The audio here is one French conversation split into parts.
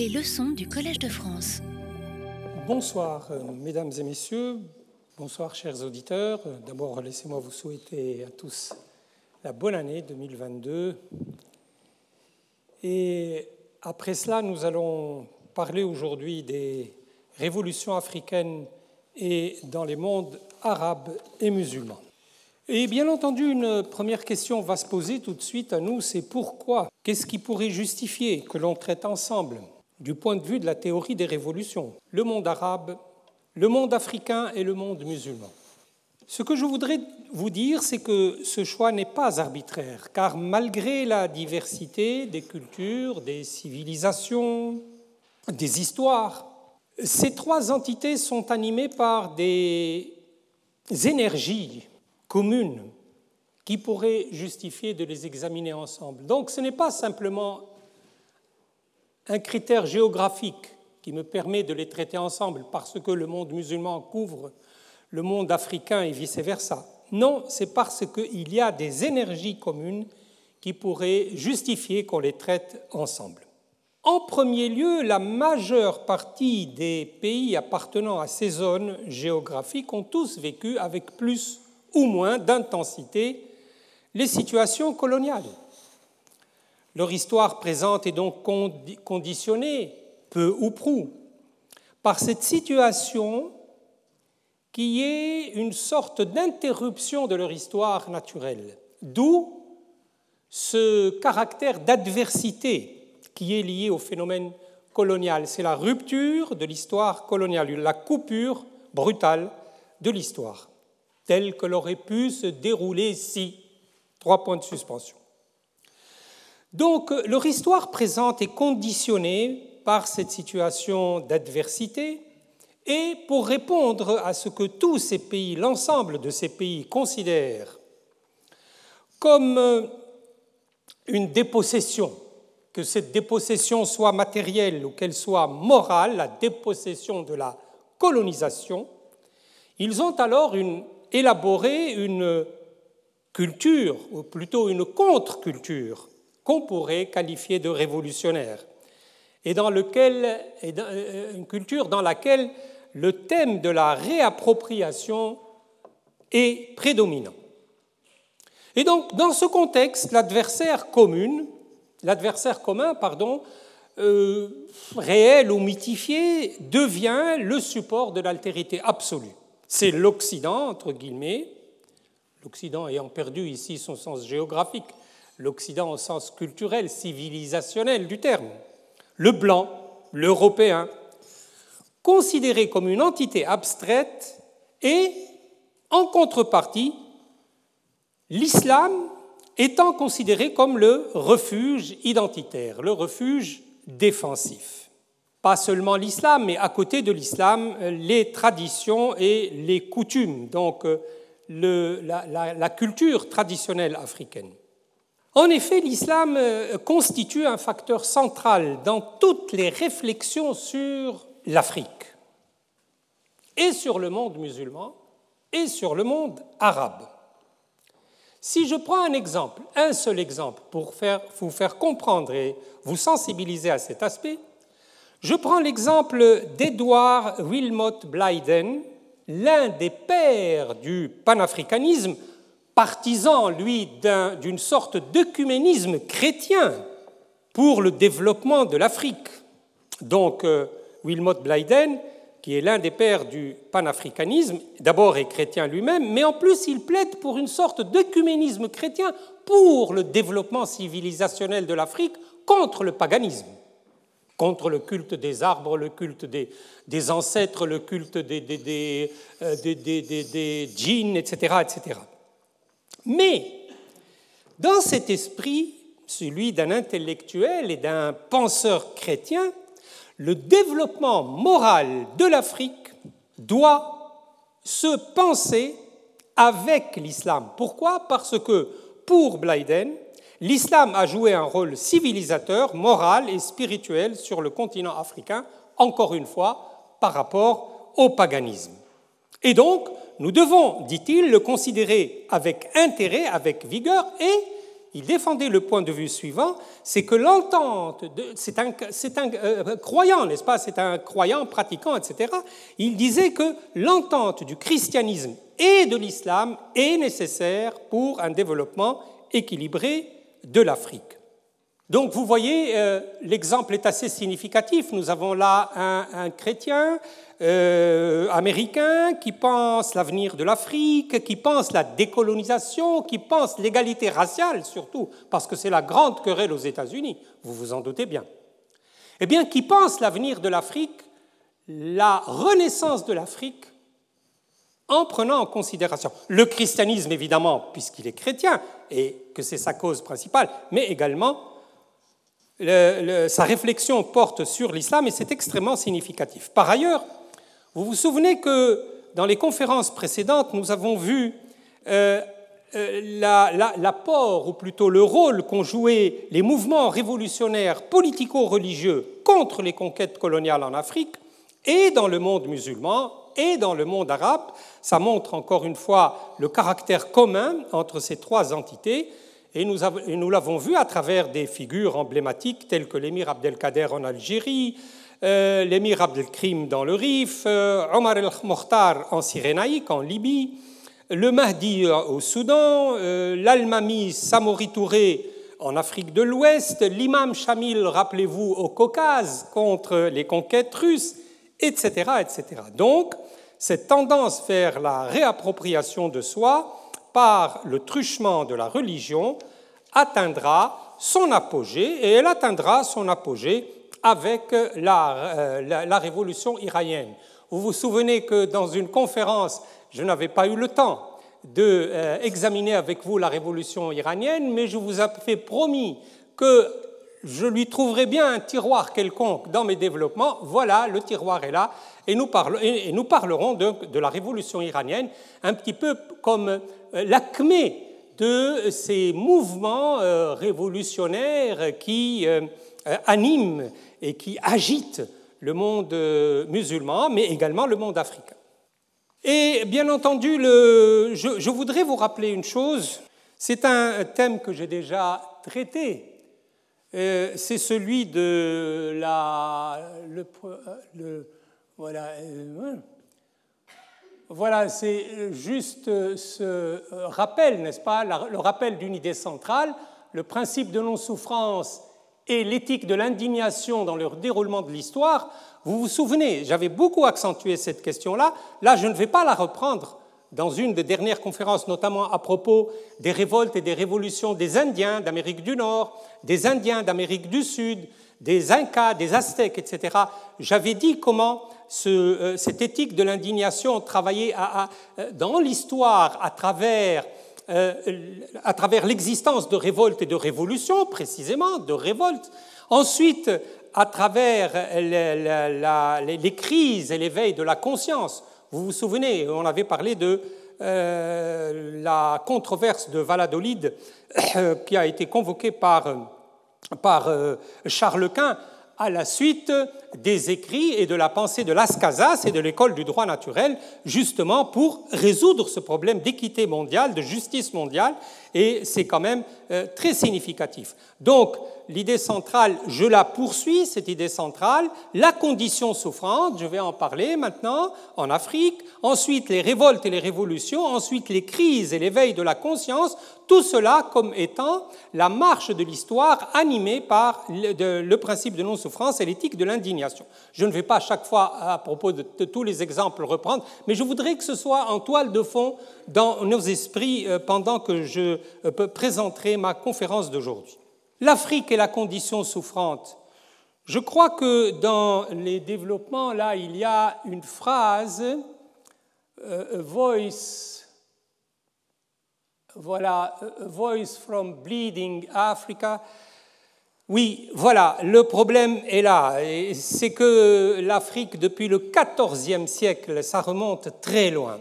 Les leçons du Collège de France. Bonsoir, euh, mesdames et messieurs. Bonsoir, chers auditeurs. Euh, d'abord, laissez-moi vous souhaiter à tous la bonne année 2022. Et après cela, nous allons parler aujourd'hui des révolutions africaines et dans les mondes arabes et musulmans. Et bien entendu, une première question va se poser tout de suite à nous, c'est pourquoi? Qu'est-ce qui pourrait justifier que l'on traite ensemble, du point de vue de la théorie des révolutions, le monde arabe, le monde africain et le monde musulman Ce que je voudrais vous dire, c'est que ce choix n'est pas arbitraire, car malgré la diversité des cultures, des civilisations, des histoires, ces trois entités sont animées par des énergies communes qui pourraient justifier de les examiner ensemble. Donc ce n'est pas simplement un critère géographique qui me permet de les traiter ensemble parce que le monde musulman couvre le monde africain et vice-versa. Non, c'est parce qu'il y a des énergies communes qui pourraient justifier qu'on les traite ensemble. En premier lieu, la majeure partie des pays appartenant à ces zones géographiques ont tous vécu avec plus ou moins d'intensité les situations coloniales. Leur histoire présente est donc conditionnée, peu ou prou, par cette situation qui est une sorte d'interruption de leur histoire naturelle, d'où ce caractère d'adversité qui est lié au phénomène colonial. C'est la rupture de l'histoire coloniale, la coupure brutale de l'histoire telle que l'aurait pu se dérouler si. Trois points de suspension. Donc leur histoire présente est conditionnée par cette situation d'adversité et pour répondre à ce que tous ces pays, l'ensemble de ces pays considèrent comme une dépossession, que cette dépossession soit matérielle ou qu'elle soit morale, la dépossession de la colonisation, ils ont alors une élaborer une culture, ou plutôt une contre-culture, qu'on pourrait qualifier de révolutionnaire, et dans lequel, euh, une culture dans laquelle le thème de la réappropriation est prédominant. Et donc, dans ce contexte, l'adversaire commun, l'adversaire commun, pardon, euh, réel ou mythifié, devient le support de l'altérité absolue c'est l'Occident, entre guillemets, l'Occident ayant perdu ici son sens géographique, l'Occident au sens culturel, civilisationnel du terme, le blanc, l'européen, considéré comme une entité abstraite et, en contrepartie, l'islam étant considéré comme le refuge identitaire, le refuge défensif pas seulement l'islam, mais à côté de l'islam, les traditions et les coutumes, donc euh, la, culture traditionnelle africaine. En effet, l'islam euh, constitue un facteur central dans toutes les réflexions sur l'Afrique, et sur le monde musulman, et sur le monde arabe. Si je prends un exemple, un seul exemple, pour vous faire comprendre et vous sensibiliser à cet aspect, je prends l'exemple d'Edward Wilmot Blyden, l'un des pères du panafricanisme, partisan, lui, d'une sorte d'œcuménisme chrétien pour le développement de l'Afrique. Donc, euh, Wilmot Blyden, qui est l'un des pères du panafricanisme, d'abord est chrétien lui-même, mais en plus il plaide pour une sorte d'œcuménisme chrétien pour le développement civilisationnel de l'Afrique contre le paganisme contre le culte des arbres, le culte des, ancêtres, le culte des, des, euh, djinns, etc., etc. Mais dans cet esprit, celui d'un intellectuel et d'un penseur chrétien, le développement moral de l'Afrique doit se penser avec l'islam. Pourquoi? Parce que pour Blyden, l'islam a joué un rôle civilisateur, moral et spirituel sur le continent africain, encore une fois, par rapport au paganisme. Et donc, nous devons, dit-il, le considérer avec intérêt, avec vigueur, et il défendait le point de vue suivant, c'est que l'entente, c'est un, euh, croyant, n'est-ce pas, c'est un croyant, pratiquant, etc. Il disait que l'entente du christianisme et de l'islam est nécessaire pour un développement équilibré de l'Afrique. Donc vous voyez, euh, l'exemple est assez significatif. Nous avons là un, chrétien euh, américain qui pense l'avenir de l'Afrique, qui pense la décolonisation, qui pense l'égalité raciale surtout, parce que c'est la grande querelle aux États-Unis, vous vous en doutez bien. Eh bien, qui pense l'avenir de l'Afrique, la renaissance de l'Afrique, en prenant en considération le christianisme, évidemment, puisqu'il est chrétien et que c'est sa cause principale, mais également sa réflexion porte sur l'islam et c'est extrêmement significatif. Par ailleurs, vous vous souvenez que dans les conférences précédentes, nous avons vu euh, euh, l'apport, ou plutôt le rôle qu'ont joué les mouvements révolutionnaires politico-religieux contre les conquêtes coloniales en Afrique et dans le monde musulman et dans le monde arabe. Ça montre encore une fois le caractère commun entre ces trois entités et nous, l'avons vu à travers des figures emblématiques telles que l'émir Abdelkader en Algérie, l'émir Abdelkrim dans le Rif, euh, Omar el-Mokhtar en Cyrénaïque, en Libye, le Mahdi au Soudan, euh, l'Almami Samori Touré en Afrique de l'Ouest, l'imam Shamil, rappelez-vous, au Caucase contre les conquêtes russes, etc., etc. Donc, cette tendance vers la réappropriation de soi par le truchement de la religion atteindra son apogée, et elle atteindra son apogée avec la, euh, la, révolution iranienne. Vous vous souvenez que dans une conférence, je n'avais pas eu le temps d'examiner euh, avec vous la révolution iranienne, mais je vous avais promis que je lui trouverai bien un tiroir quelconque dans mes développements. Voilà, le tiroir est là, et nous, parlerons de, de, la révolution iranienne, un petit peu comme euh, l'acmé de ces mouvements euh, révolutionnaires qui euh, animent et qui agitent le monde musulman, mais également le monde africain. Et bien entendu, je, voudrais vous rappeler une chose, c'est un thème que j'ai déjà traité, c'est celui de la... voilà, voilà, c'est juste ce rappel, n'est-ce pas, le rappel d'une idée centrale, le principe de non-souffrance et l'éthique de l'indignation dans le déroulement de l'histoire. Vous vous souvenez, j'avais beaucoup accentué cette question-là. Là, je ne vais pas la reprendre dans une des dernières conférences, notamment à propos des révoltes et des révolutions des Indiens d'Amérique du Nord, des Indiens d'Amérique du Sud, des Incas, des Aztèques, etc. J'avais dit comment euh, cette éthique de l'indignation travaillait euh, dans l'histoire à travers, à travers l'existence de révoltes et de révolutions, précisément, de révoltes. Ensuite, à travers les, crises et l'éveil de la conscience. Vous vous souvenez, on avait parlé de la controverse de Valladolid qui a été convoquée par, par Charles Quint à la suite des écrits et de la pensée de Las Casas et de l'école du droit naturel, justement pour résoudre ce problème d'équité mondiale, de justice mondiale, et c'est quand même euh, très significatif. Donc, l'idée centrale, je la poursuis, cette idée centrale, la condition souffrante, je vais en parler maintenant, en Afrique, ensuite les révoltes et les révolutions, ensuite les crises et l'éveil de la conscience, tout cela comme étant la marche de l'histoire animée par le, principe de non-souffrance et l'éthique de l'indignation. Je ne vais pas chaque fois, à propos de, tous les exemples, reprendre, mais je voudrais que ce soit en toile de fond dans nos esprits euh, pendant que je euh, présenterai ma conférence d'aujourd'hui. L'Afrique et la condition souffrante. Je crois que dans les développements, là, il y a une phrase, euh, voice, voilà, voice from bleeding Africa. Oui, voilà, le problème est là. C'est que l'Afrique, depuis le XIVe siècle, ça remonte très loin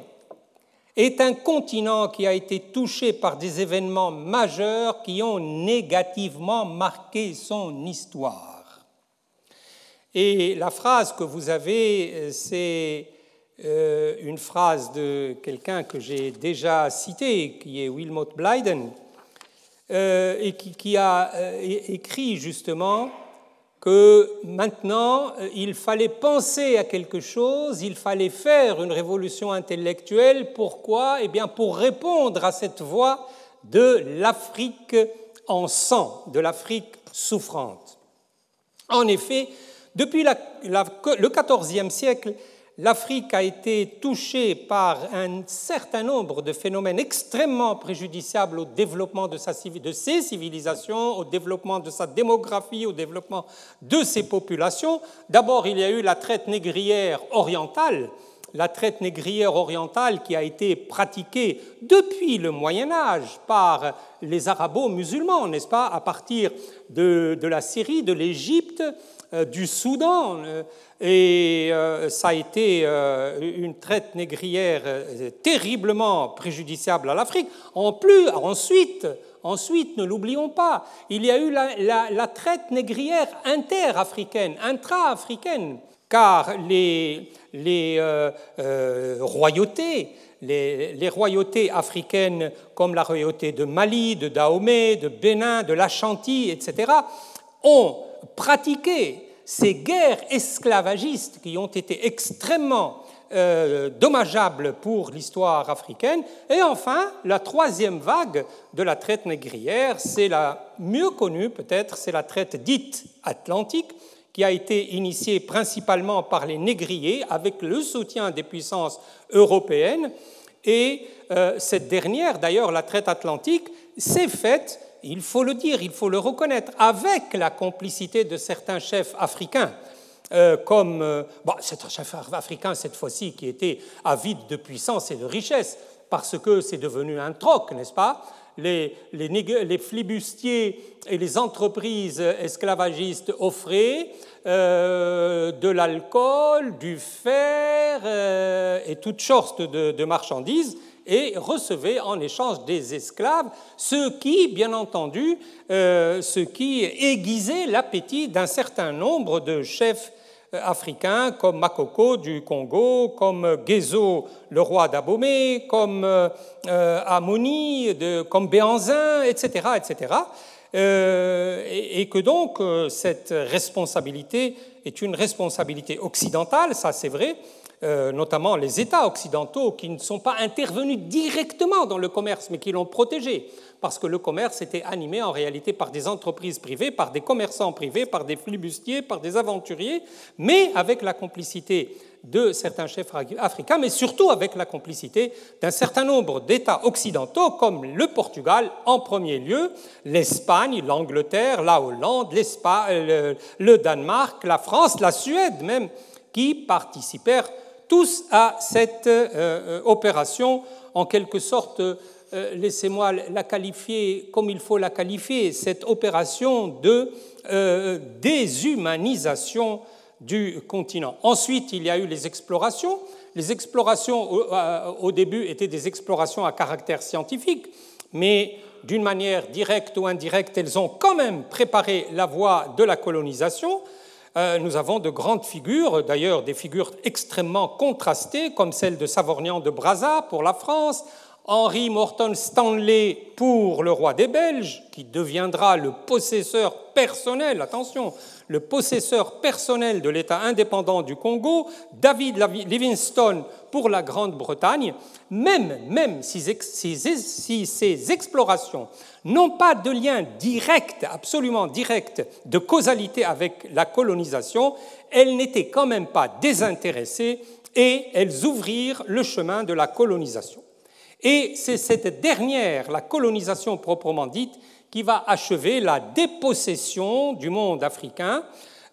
est un continent qui a été touché par des événements majeurs qui ont négativement marqué son histoire. Et la phrase que vous avez, euh, c'est euh, une phrase de quelqu'un que j'ai déjà cité, qui est Wilmot Blyden, et qui, a écrit justement que maintenant il fallait penser à quelque chose, il fallait faire une révolution intellectuelle. Pourquoi? Eh bien pour répondre à cette voix de l'Afrique en sang, de l'Afrique souffrante. En effet, depuis le XIVe siècle, l'Afrique a été touchée par un certain nombre de phénomènes extrêmement préjudiciables au développement de, sa, de ses civilisations, au développement de sa démographie, au développement de ses populations. D'abord, il y a eu la traite négrière orientale, la traite négrière orientale qui a été pratiquée depuis le Moyen Âge par les arabo-musulmans, n'est-ce pas, à partir de, la Syrie, de l'Égypte, du Soudan. Euh, et euh, ça a été une traite négrière terriblement préjudiciable à l'Afrique. En plus, ensuite, ensuite, ne l'oublions pas, il y a eu la, la traite négrière interafricaine, intra-africaine car les, euh, euh, royautés, les, royautés africaines comme la royauté de Mali, de Dahomey, de Bénin, de l'Ashanti, etc., ont pratiqué ces guerres esclavagistes qui ont été extrêmement euh, dommageables pour l'histoire africaine. Et enfin, la troisième vague de la traite négrière, c'est la mieux connue peut-être, c'est la traite dite atlantique, qui a été initiée principalement par les négriers avec le soutien des puissances européennes. Et euh, cette dernière, d'ailleurs, la traite atlantique, s'est faite, il faut le dire, il faut le reconnaître, avec la complicité de certains chefs africains. Euh, comme euh, bon, c'est un chef africain cette fois-ci qui était avide de puissance et de richesse, parce que c'est devenu un troc, n'est-ce pas? Les, les, flibustiers et les entreprises esclavagistes offraient euh, de l'alcool, du fer euh, et toutes sortes de, marchandises et recevaient en échange des esclaves, ce qui, bien entendu, euh, qui aiguisait l'appétit d'un certain nombre de chefs africains comme Makoko du Congo, comme Gezo, le roi d'Abomey, comme euh, Amoni, comme Béanzin, etc. etc. et, que donc euh, cette responsabilité est une responsabilité occidentale, ça c'est vrai, euh, notamment les États occidentaux qui ne sont pas intervenus directement dans le commerce, mais qui l'ont protégé, parce que le commerce était animé en réalité par des entreprises privées, par des commerçants privés, par des flibustiers, par des aventuriers, mais avec la complicité de certains chefs africains, mais surtout avec la complicité d'un certain nombre d'États occidentaux, comme le Portugal en premier lieu, l'Espagne, l'Angleterre, la Hollande, le, le Danemark, la France, la Suède même, qui participèrent tous à cette euh, euh, opération, en quelque sorte, euh, laissez-moi la qualifier comme il faut la qualifier, cette opération de déshumanisation du continent. Ensuite, il y a eu les explorations. Les explorations, au début, étaient des explorations à caractère scientifique, mais d'une manière directe ou indirecte, elles ont quand même préparé la voie de la colonisation. Euh, nous avons de grandes figures, d'ailleurs des figures extrêmement contrastées, comme celle de Savorgnan de Brazza pour la France, Henry Morton Stanley pour le roi des Belges, qui deviendra le possesseur personnel, attention, le possesseur personnel de l'État indépendant du Congo, David Livingstone pour la Grande-Bretagne, même, même si, si, ces explorations n'ont pas de lien direct, absolument direct, de causalité avec la colonisation, elles n'étaient quand même pas désintéressées et elles ouvrirent le chemin de la colonisation. Et c'est cette dernière, la colonisation proprement dite, qui va achever la dépossession du monde africain.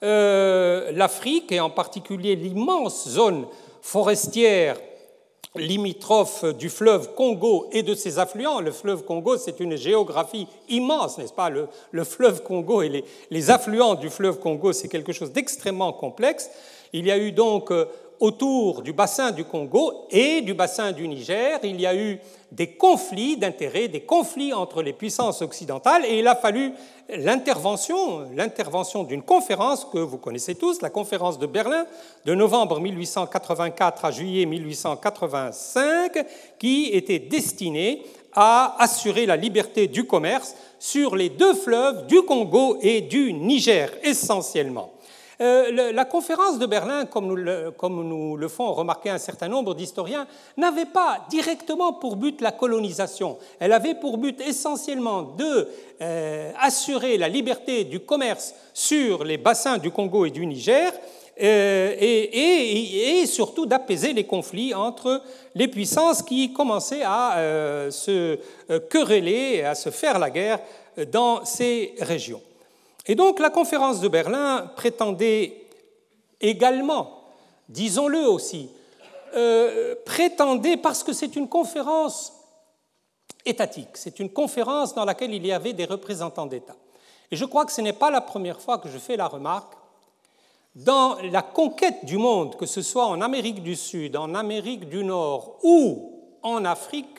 Euh, L'Afrique, et en particulier l'immense zone forestière limitrophe du fleuve Congo et de ses affluents. Le fleuve Congo, c'est une géographie immense, n'est-ce pas? Le, fleuve Congo et les, les affluents du fleuve Congo, c'est quelque chose d'extrêmement complexe. Il y a eu donc euh, autour du bassin du Congo et du bassin du Niger, il y a eu des conflits d'intérêts, des conflits entre les puissances occidentales, et il a fallu l'intervention, d'une conférence que vous connaissez tous, la conférence de Berlin de novembre 1884 à juillet 1885, qui était destinée à assurer la liberté du commerce sur les deux fleuves du Congo et du Niger essentiellement. Euh, la conférence de Berlin, comme nous, le, le, font remarquer un certain nombre d'historiens, n'avait pas directement pour but la colonisation. Elle avait pour but essentiellement de euh, assurer la liberté du commerce sur les bassins du Congo et du Niger, euh, et, surtout d'apaiser les conflits entre les puissances qui commençaient à se quereller, à se faire la guerre dans ces régions. Et donc la conférence de Berlin prétendait également, disons-le aussi, euh, prétendait, parce que c'est une conférence étatique, c'est une conférence dans laquelle il y avait des représentants d'État. Et je crois que ce n'est pas la première fois que je fais la remarque, dans la conquête du monde, que ce soit en Amérique du Sud, en Amérique du Nord ou en Afrique,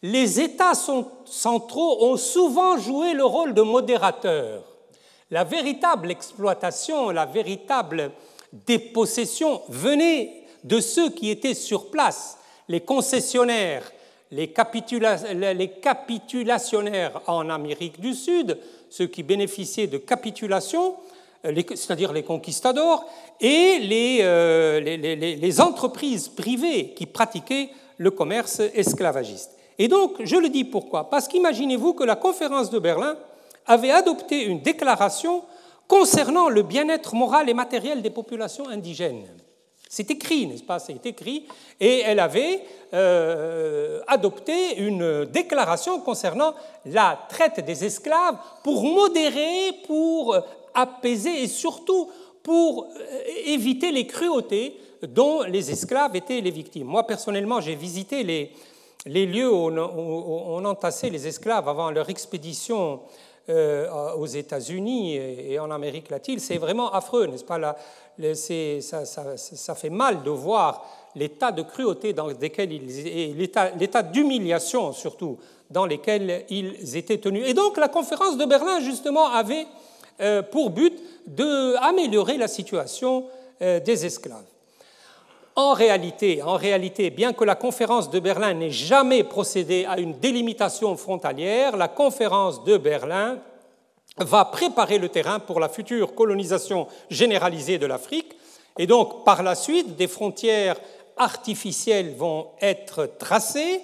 les États centraux ont souvent joué le rôle de modérateur la véritable exploitation, la véritable dépossession venait de ceux qui étaient sur place, les concessionnaires, les, capitulationnaires en Amérique du Sud, ceux qui bénéficiaient de capitulation, euh, c'est-à-dire les conquistadors, et euh, les, entreprises privées qui pratiquaient le commerce esclavagiste. Et donc, je le dis pourquoi? Parce qu'imaginez-vous que la conférence de Berlin avait adopté une déclaration concernant le bien-être moral et matériel des populations indigènes. C'est écrit, n'est-ce pas? C'est écrit. Et elle avait euh, adopté une déclaration concernant la traite des esclaves pour modérer, pour apaiser et surtout pour euh, éviter les cruautés dont les esclaves étaient les victimes. Moi, personnellement, j'ai visité les, lieux où on, entassait les esclaves avant leur expédition euh, aux États-Unis et en Amérique latine, c'est vraiment affreux, n'est-ce pas? Ça, fait mal de voir l'état de cruauté dans lequel ils, et l'état d'humiliation surtout dans lesquels ils étaient tenus. Et donc la conférence de Berlin justement avait euh, pour but d'améliorer la situation euh, des esclaves. En réalité, en réalité, bien que la conférence de Berlin n'ait jamais procédé à une délimitation frontalière, la conférence de Berlin va préparer le terrain pour la future colonisation généralisée de l'Afrique. Et donc, par la suite, des frontières artificielles vont être tracées,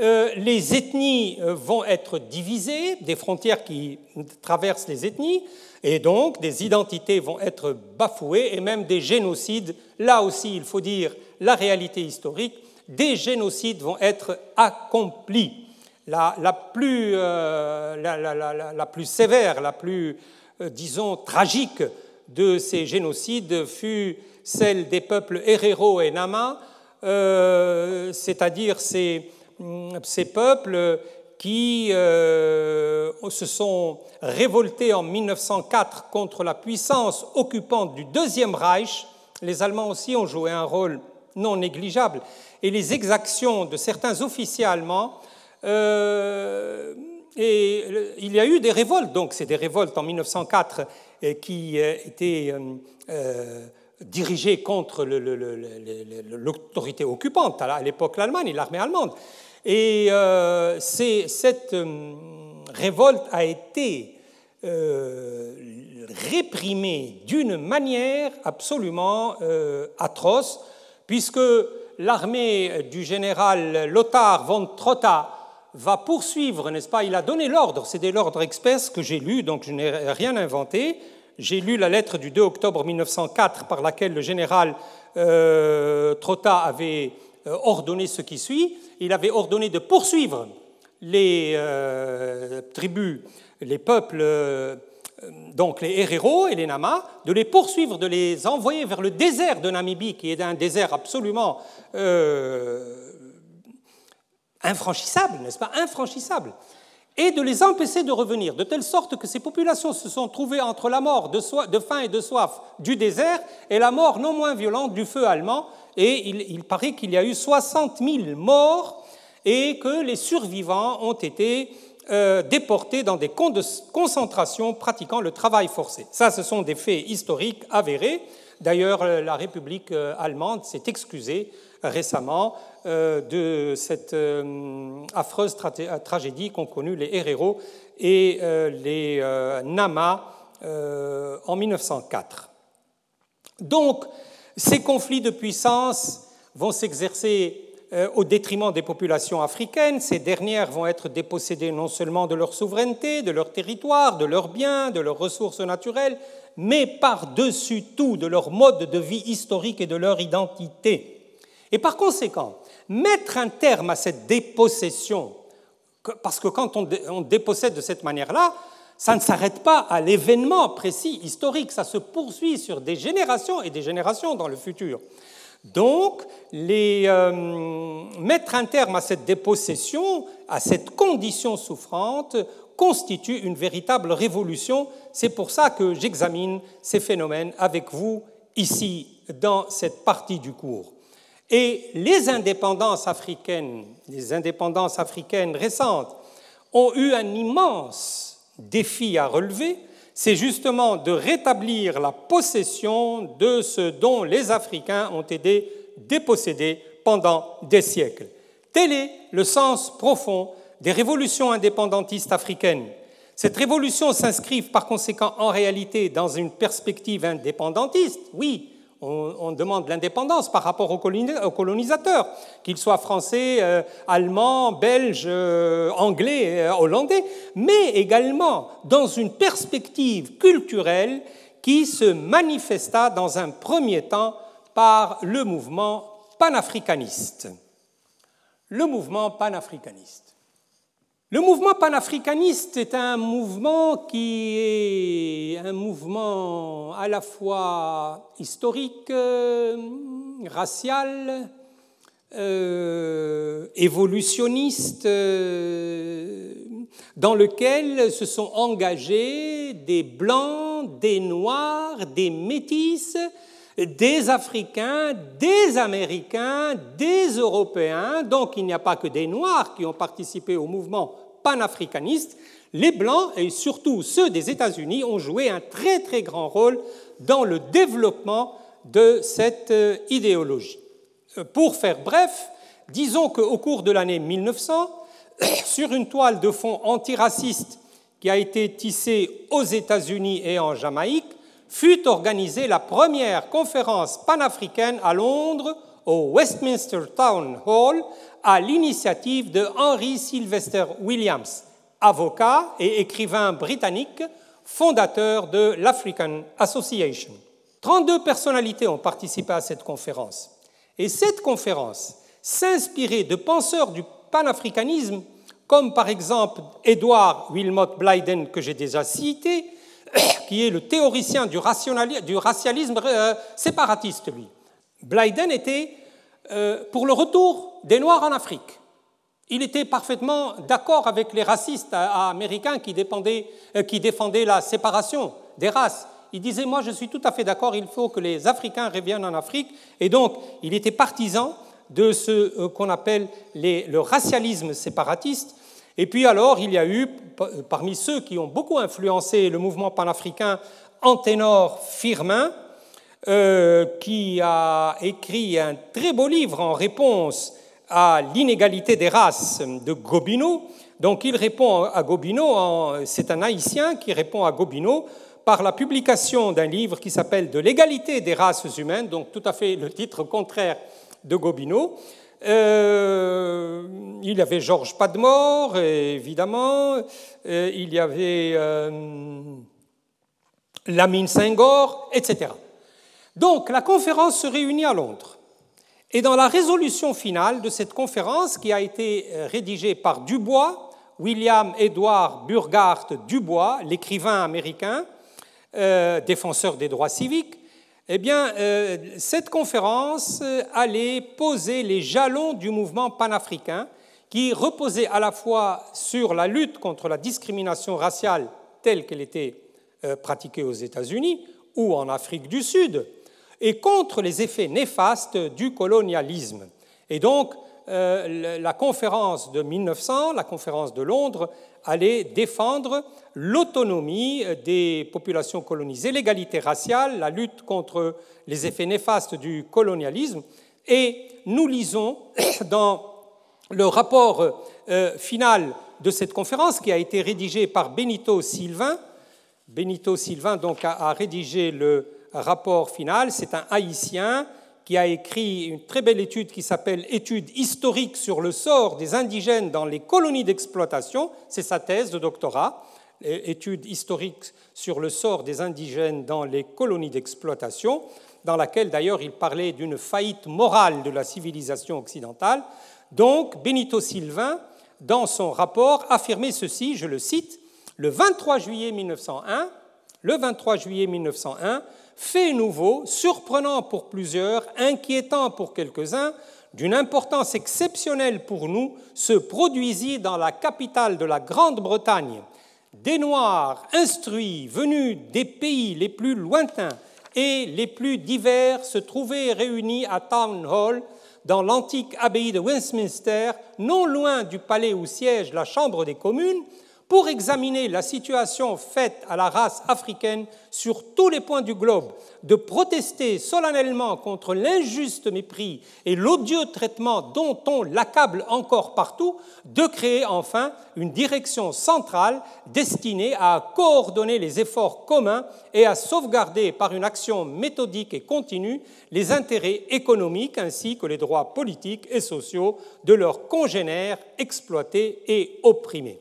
euh, les ethnies euh, vont être divisées, des frontières qui traversent les ethnies, et donc des identités vont être bafouées et même des génocides. Là aussi, il faut dire la réalité historique, des génocides vont être accomplis. La, plus, euh, plus, sévère, la plus, disons, tragique de ces génocides fut celle des peuples Herero et Nama, c'est-à-dire ces ces peuples qui euh, se sont révoltés en 1904 contre la puissance occupante du Deuxième Reich. Les Allemands aussi ont joué un rôle non négligeable. Et les exactions de certains officiers allemands. Euh, il y a eu des révoltes, donc c'est des révoltes en 1904 qui euh, étaient dirigées contre l'autorité occupante, à l'époque l'Allemagne et l'armée allemande. Et euh, cette euh, révolte a été euh, réprimée d'une manière absolument atroce, puisque l'armée du général Lothar von Trotta va poursuivre, n'est-ce pas? Il a donné l'ordre, c'est l'ordre express que j'ai lu, donc je n'ai rien inventé. J'ai lu la lettre du 2 octobre 1904 par laquelle le général Trotta avait ordonné ce qui suit il avait ordonné de poursuivre les euh, tribus, les peuples, euh, donc les Herero et les Nama, de les poursuivre, de les envoyer vers le désert de Namibie, qui est un désert absolument euh, infranchissable, n'est-ce pas? Infranchissable. Et de les empêcher de revenir, de telle sorte que ces populations se sont trouvées entre la mort de, de faim et de soif du désert et la mort non moins violente du feu allemand, et il, paraît qu'il y a eu 60 000 morts et que les survivants ont été euh, déportés dans des camps de concentration pratiquant le travail forcé. Ça, ce sont des faits historiques avérés. D'ailleurs, la République allemande s'est excusée récemment de cette affreuse tragédie qu'ont connue les Herero et les Nama en 1904. Donc, ces conflits de puissance vont s'exercer euh, au détriment des populations africaines. Ces dernières vont être dépossédées non seulement de leur souveraineté, de leur territoire, de leurs biens, de leurs ressources naturelles, mais par-dessus tout de leur mode de vie historique et de leur identité. Et par conséquent, mettre un terme à cette dépossession, parce que quand on dépossède de cette manière-là, ça ne s'arrête pas à l'événement précis historique, ça se poursuit sur des générations et des générations dans le futur. Donc, euh, mettre un terme à cette dépossession, à cette condition souffrante, constitue une véritable révolution. C'est pour ça que j'examine ces phénomènes avec vous ici, dans cette partie du cours. Et les indépendances africaines, les indépendances africaines récentes, ont eu un immense défi à relever, c'est justement de rétablir la possession de ce dont les Africains ont été dépossédés pendant des siècles. Tel est le sens profond des révolutions indépendantistes africaines. Cette révolution s'inscrit par conséquent en réalité dans une perspective indépendantiste, oui, on, demande l'indépendance par rapport aux colonisateurs, qu'ils soient français, euh, allemands, belges, euh, anglais, euh, hollandais, mais également dans une perspective culturelle qui se manifesta dans un premier temps par le mouvement panafricaniste. Le mouvement panafricaniste. Le mouvement panafricaniste est un mouvement qui est un mouvement à la fois historique, euh, racial, euh, évolutionniste, euh, dans lequel se sont engagés des blancs, des noirs, des métis, des Africains, des Américains, des Européens. Donc il n'y a pas que des Noirs qui ont participé au mouvement panafricaniste. Les Blancs, et surtout ceux des États-Unis, ont joué un très très grand rôle dans le développement de cette euh, idéologie. Euh, pour faire bref, disons qu'au cours de l'année 1900, sur une toile de fond antiraciste qui a été tissée aux États-Unis et en Jamaïque, fut organisée la première conférence panafricaine à Londres au Westminster Town Hall à l'initiative de Henry Sylvester Williams, avocat et écrivain britannique, fondateur de l'African Association. 32 personnalités ont participé à cette conférence. Et cette conférence s'inspirait de penseurs du panafricanisme, comme par exemple Edward Wilmot Blyden, que j'ai déjà cité, qui est le théoricien du, racialisme euh, séparatiste, lui. Blyden était euh, pour le retour des Noirs en Afrique. Il était parfaitement d'accord avec les racistes américains euh, qui défendaient la séparation des races. Il disait, moi je suis tout à fait d'accord, il faut que les Africains reviennent en Afrique. Et donc, il était partisan de ce qu'on appelle le racialisme séparatiste, et puis alors, il y a eu, parmi ceux qui ont beaucoup influencé le mouvement panafricain, Anténor Firmin, euh, qui a écrit un très beau livre en réponse à l'inégalité des races de Gobineau. Donc il répond à Gobineau, c'est un haïtien qui répond à Gobineau par la publication d'un livre qui s'appelle De l'égalité des races humaines, donc tout à fait le titre contraire de Gobineau. Euh, il y avait Georges Padmore, évidemment. Euh, il y avait euh, Lamine Senghor, etc. Donc la conférence se réunit à Londres. Et dans la résolution finale de cette conférence, qui a été rédigée par Dubois, William Edward Burghardt Dubois, l'écrivain américain, défenseur des droits civiques, eh bien, euh, cette conférence allait poser les jalons du mouvement panafricain qui reposait à la fois sur la lutte contre la discrimination raciale telle qu'elle était euh, pratiquée aux États-Unis ou en Afrique du Sud, et contre les effets néfastes du colonialisme. Et donc, euh, la conférence de 1900, la conférence de Londres, allait défendre l'autonomie des populations colonisées, l'égalité raciale, la lutte contre les effets néfastes du colonialisme. Et nous lisons dans le rapport euh, final de cette conférence qui a été rédigé par Benito Sylvain. Benito Sylvain donc a rédigé le rapport final. C'est un haïtien qui a écrit une très belle étude qui s'appelle Étude historique sur le sort des indigènes dans les colonies d'exploitation. C'est sa thèse de doctorat. Étude historique sur le sort des indigènes dans les colonies d'exploitation, dans laquelle d'ailleurs il parlait d'une faillite morale de la civilisation occidentale. Donc, Benito Sylvain, dans son rapport, affirmait ceci, je le cite, le 23 juillet 1901, le 23 juillet 1901, fait nouveau, surprenant pour plusieurs, inquiétant pour quelques-uns, d'une importance exceptionnelle pour nous, se produisit dans la capitale de la Grande-Bretagne. Des Noirs instruits venus des pays les plus lointains et les plus divers se trouvaient réunis à Town Hall, dans l'antique abbaye de Westminster, non loin du palais où siège la Chambre des communes, pour examiner la situation faite à la race africaine sur tous les points du globe, de protester solennellement contre l'injuste mépris et l'odieux traitement dont on l'accable encore partout, de créer enfin une direction centrale destinée à coordonner les efforts communs et à sauvegarder par une action méthodique et continue les intérêts économiques ainsi que les droits politiques et sociaux de leurs congénères exploités et opprimés.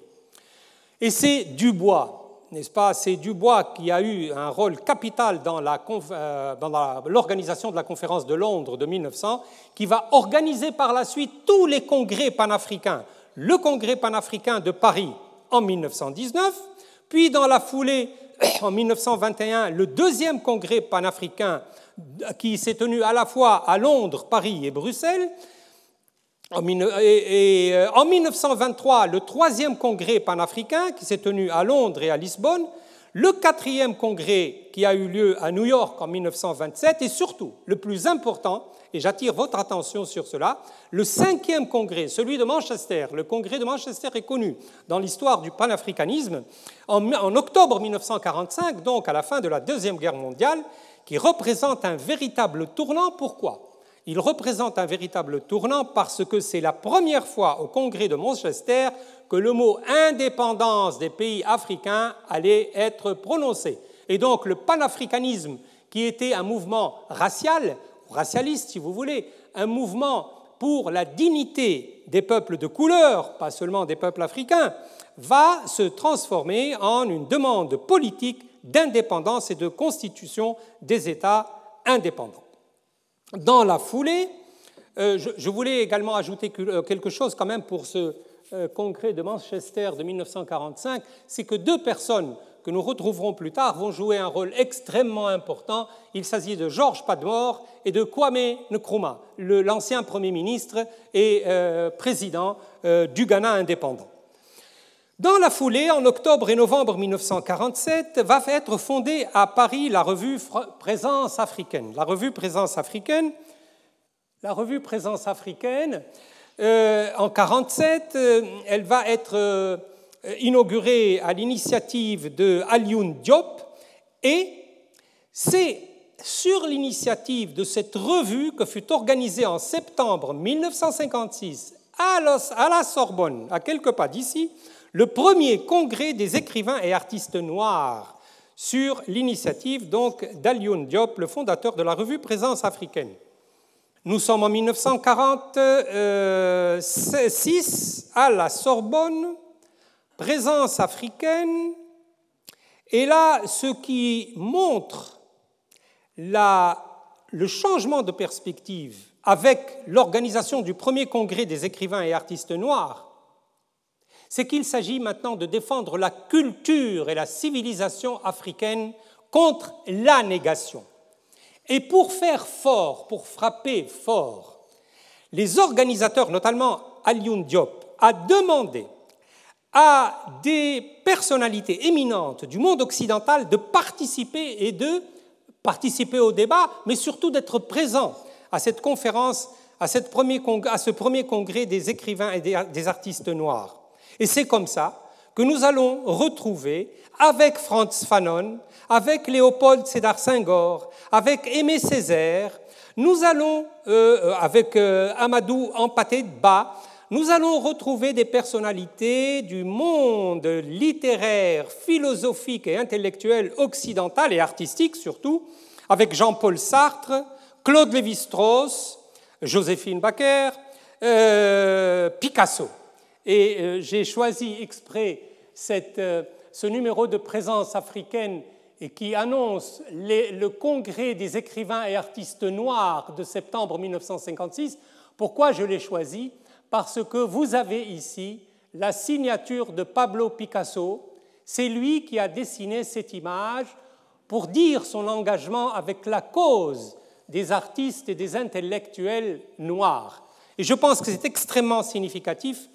Et c'est Dubois, n'est-ce pas? C'est Dubois qui a eu un rôle capital dans euh, l'organisation de la conférence de Londres de 1900, qui va organiser par la suite tous les congrès panafricains. Le congrès panafricain de Paris en 1919, puis dans la foulée, en 1921, le deuxième congrès panafricain qui s'est tenu à la fois à Londres, Paris et Bruxelles, en 1923, euh, le troisième congrès panafricain qui s'est tenu à Londres et à Lisbonne, le quatrième congrès qui a eu lieu à New York en 1927 et surtout, le plus important, et j'attire votre attention sur cela, le cinquième congrès, celui de Manchester. Le congrès de Manchester est connu dans l'histoire du panafricanisme en, en octobre 1945, donc à la fin de la Deuxième Guerre mondiale, qui représente un véritable tournant. Pourquoi? Il représente un véritable tournant parce que c'est la première fois au congrès de Manchester que le mot indépendance des pays africains allait être prononcé. Et donc le panafricanisme, qui était un mouvement racial, racialiste si vous voulez, un mouvement pour la dignité des peuples de couleur, pas seulement des peuples africains, va se transformer en une demande politique d'indépendance et de constitution des États indépendants. Dans la foulée, euh, je voulais également ajouter euh, quelque chose quand même pour ce euh, congrès de Manchester de 1945, c'est que deux personnes que nous retrouverons plus tard vont jouer un rôle extrêmement important. Il s'agit de Georges Padmore et de Kwame Nkrumah, l'ancien Premier ministre et président du Ghana indépendant. Dans la foulée, en octobre et novembre 1947, va être fondée à Paris la revue Présence africaine. La revue Présence africaine, la revue Présence africaine, euh, en 1947, euh, elle va être euh, inaugurée à l'initiative de Alioune Diop et c'est sur l'initiative de cette revue que fut organisée en septembre 1956 à la Sorbonne, à quelques pas d'ici, le premier congrès des écrivains et artistes noirs sur l'initiative donc d'Alioune Diop, le fondateur de la revue Présence africaine. Nous sommes en 1946 à la Sorbonne, Présence africaine, et là, ce qui montre le changement de perspective avec l'organisation du premier congrès des écrivains et artistes noirs, c'est qu'il s'agit maintenant de défendre la culture et la civilisation africaine contre la négation. Et pour faire fort, pour frapper fort, les organisateurs, notamment Alioune Diop, a demandé à des personnalités éminentes du monde occidental de participer et de participer au débat, mais surtout d'être présents à cette conférence à, ce premier congrès des écrivains et des artistes noirs. Et c'est comme ça que nous allons retrouver avec Franz Fanon, avec Léopold Sédar Senghor, avec Aimé Césaire, nous allons, euh, avec euh, Amadou Ampaté de Bas, nous allons retrouver des personnalités du monde littéraire, philosophique et intellectuel occidental et artistique surtout, avec Jean-Paul Sartre, Claude Lévi-Strauss, Joséphine Baker, euh, Picasso. Et j'ai choisi exprès cette, ce numéro de présence africaine qui annonce le congrès des écrivains et artistes noirs de septembre 1956. Pourquoi je l'ai choisi? Parce que vous avez ici la signature de Pablo Picasso. C'est lui qui a dessiné cette image pour dire son engagement avec la cause des artistes et des intellectuels noirs. Et je pense que c'est extrêmement significatif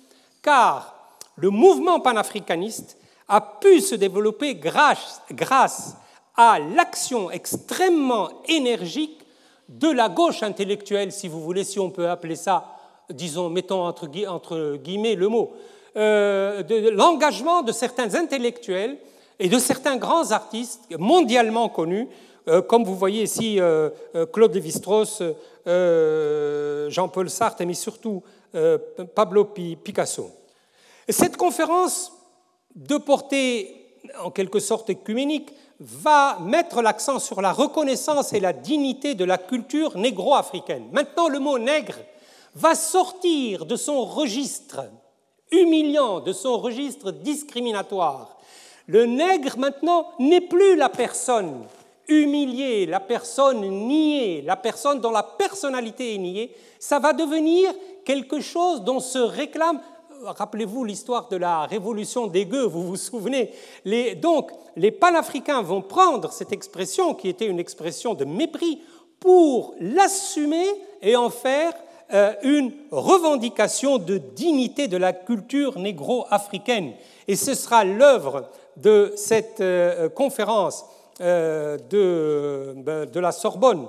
car le mouvement panafricaniste a pu se développer grâce, à l'action extrêmement énergique de la gauche intellectuelle, si vous voulez, si on peut appeler ça, disons, mettons entre, guillemets le mot, euh, de l'engagement de certains intellectuels et de certains grands artistes mondialement connus, euh, comme vous voyez ici euh, Claude Lévi-Strauss, Jean-Paul Sartre, mais surtout Pablo Picasso. Cette conférence de portée en quelque sorte écuménique, va mettre l'accent sur la reconnaissance et la dignité de la culture négro-africaine. Maintenant, le mot nègre va sortir de son registre humiliant, de son registre discriminatoire. Le nègre, maintenant, n'est plus la personne humiliée, la personne niée, la personne dont la personnalité est niée. Ça va devenir quelque chose dont se réclame rappelez-vous l'histoire de la révolution des gueux, vous vous souvenez Donc, les panafricains vont prendre cette expression, qui était une expression de mépris, pour l'assumer et en faire euh, une revendication de dignité de la culture négro-africaine. Et ce sera l'œuvre de cette euh, conférence euh, de, de la Sorbonne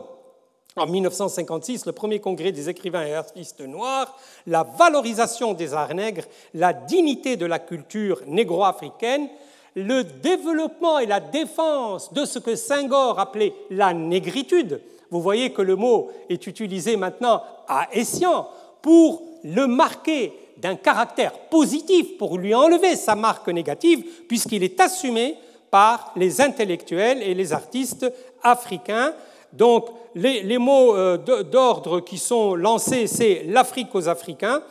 en 1956, le premier congrès des écrivains et artistes noirs, la valorisation des arts nègres, la dignité de la culture négro-africaine, le développement et la défense de ce que Senghor appelait la négritude. Vous voyez que le mot est utilisé maintenant à escient pour le marquer d'un caractère positif, pour lui enlever sa marque négative, puisqu'il est assumé par les intellectuels et les artistes africains donc, les, mots euh, d'ordre qui sont lancés, c'est l'Afrique aux Africains.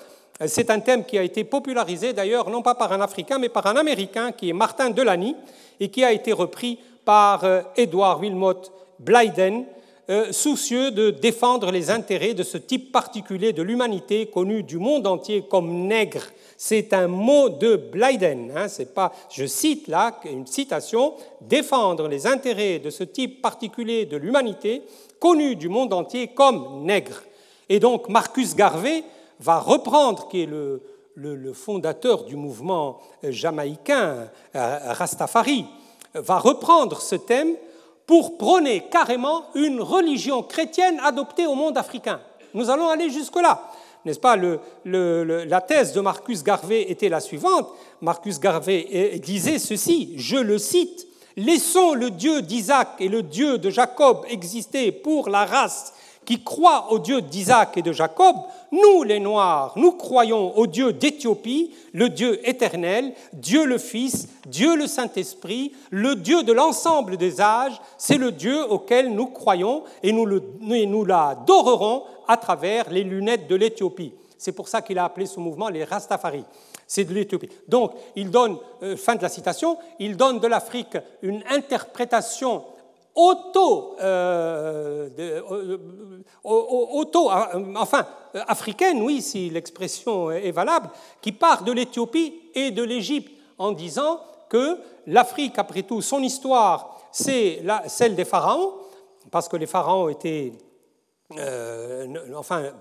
C'est un thème qui a été popularisé d'ailleurs, non pas par un Africain, mais par un Américain qui est Martin Delany et qui a été repris par euh, Edward Wilmot Blyden, euh, soucieux de défendre les intérêts de ce type particulier de l'humanité connu du monde entier comme nègre c'est un mot de Blyden. Hein, c'est pas, je cite là une citation, défendre les intérêts de ce type particulier de l'humanité, connu du monde entier comme nègre. Et donc Marcus Garvey va reprendre, qui est le, le, fondateur du mouvement jamaïcain euh, Rastafari, va reprendre ce thème pour prôner carrément une religion chrétienne adoptée au monde africain. Nous allons aller jusque-là n'est-ce pas La thèse de Marcus Garvey était la suivante. Marcus Garvey disait ceci, je le cite, Laissons le Dieu d'Isaac et le Dieu de Jacob exister pour la race qui croit au Dieu d'Isaac et de Jacob, nous les Noirs, nous croyons au Dieu d'Éthiopie, le Dieu éternel, Dieu le Fils, Dieu le Saint-Esprit, le Dieu de l'ensemble des âges, c'est le Dieu auquel nous croyons et nous, nous l'adorerons à travers les lunettes de l'Éthiopie. C'est pour ça qu'il a appelé ce mouvement les Rastafari. C'est de l'Éthiopie. Donc, il donne, euh, fin de la citation, il donne de l'Afrique une interprétation auto, euh, euh, auto enfin, africaine, oui, si l'expression est valable, qui part de l'Éthiopie et de l'Égypte en disant que l'Afrique, après tout, son histoire, c'est celle des pharaons, parce que les pharaons étaient euh, enfin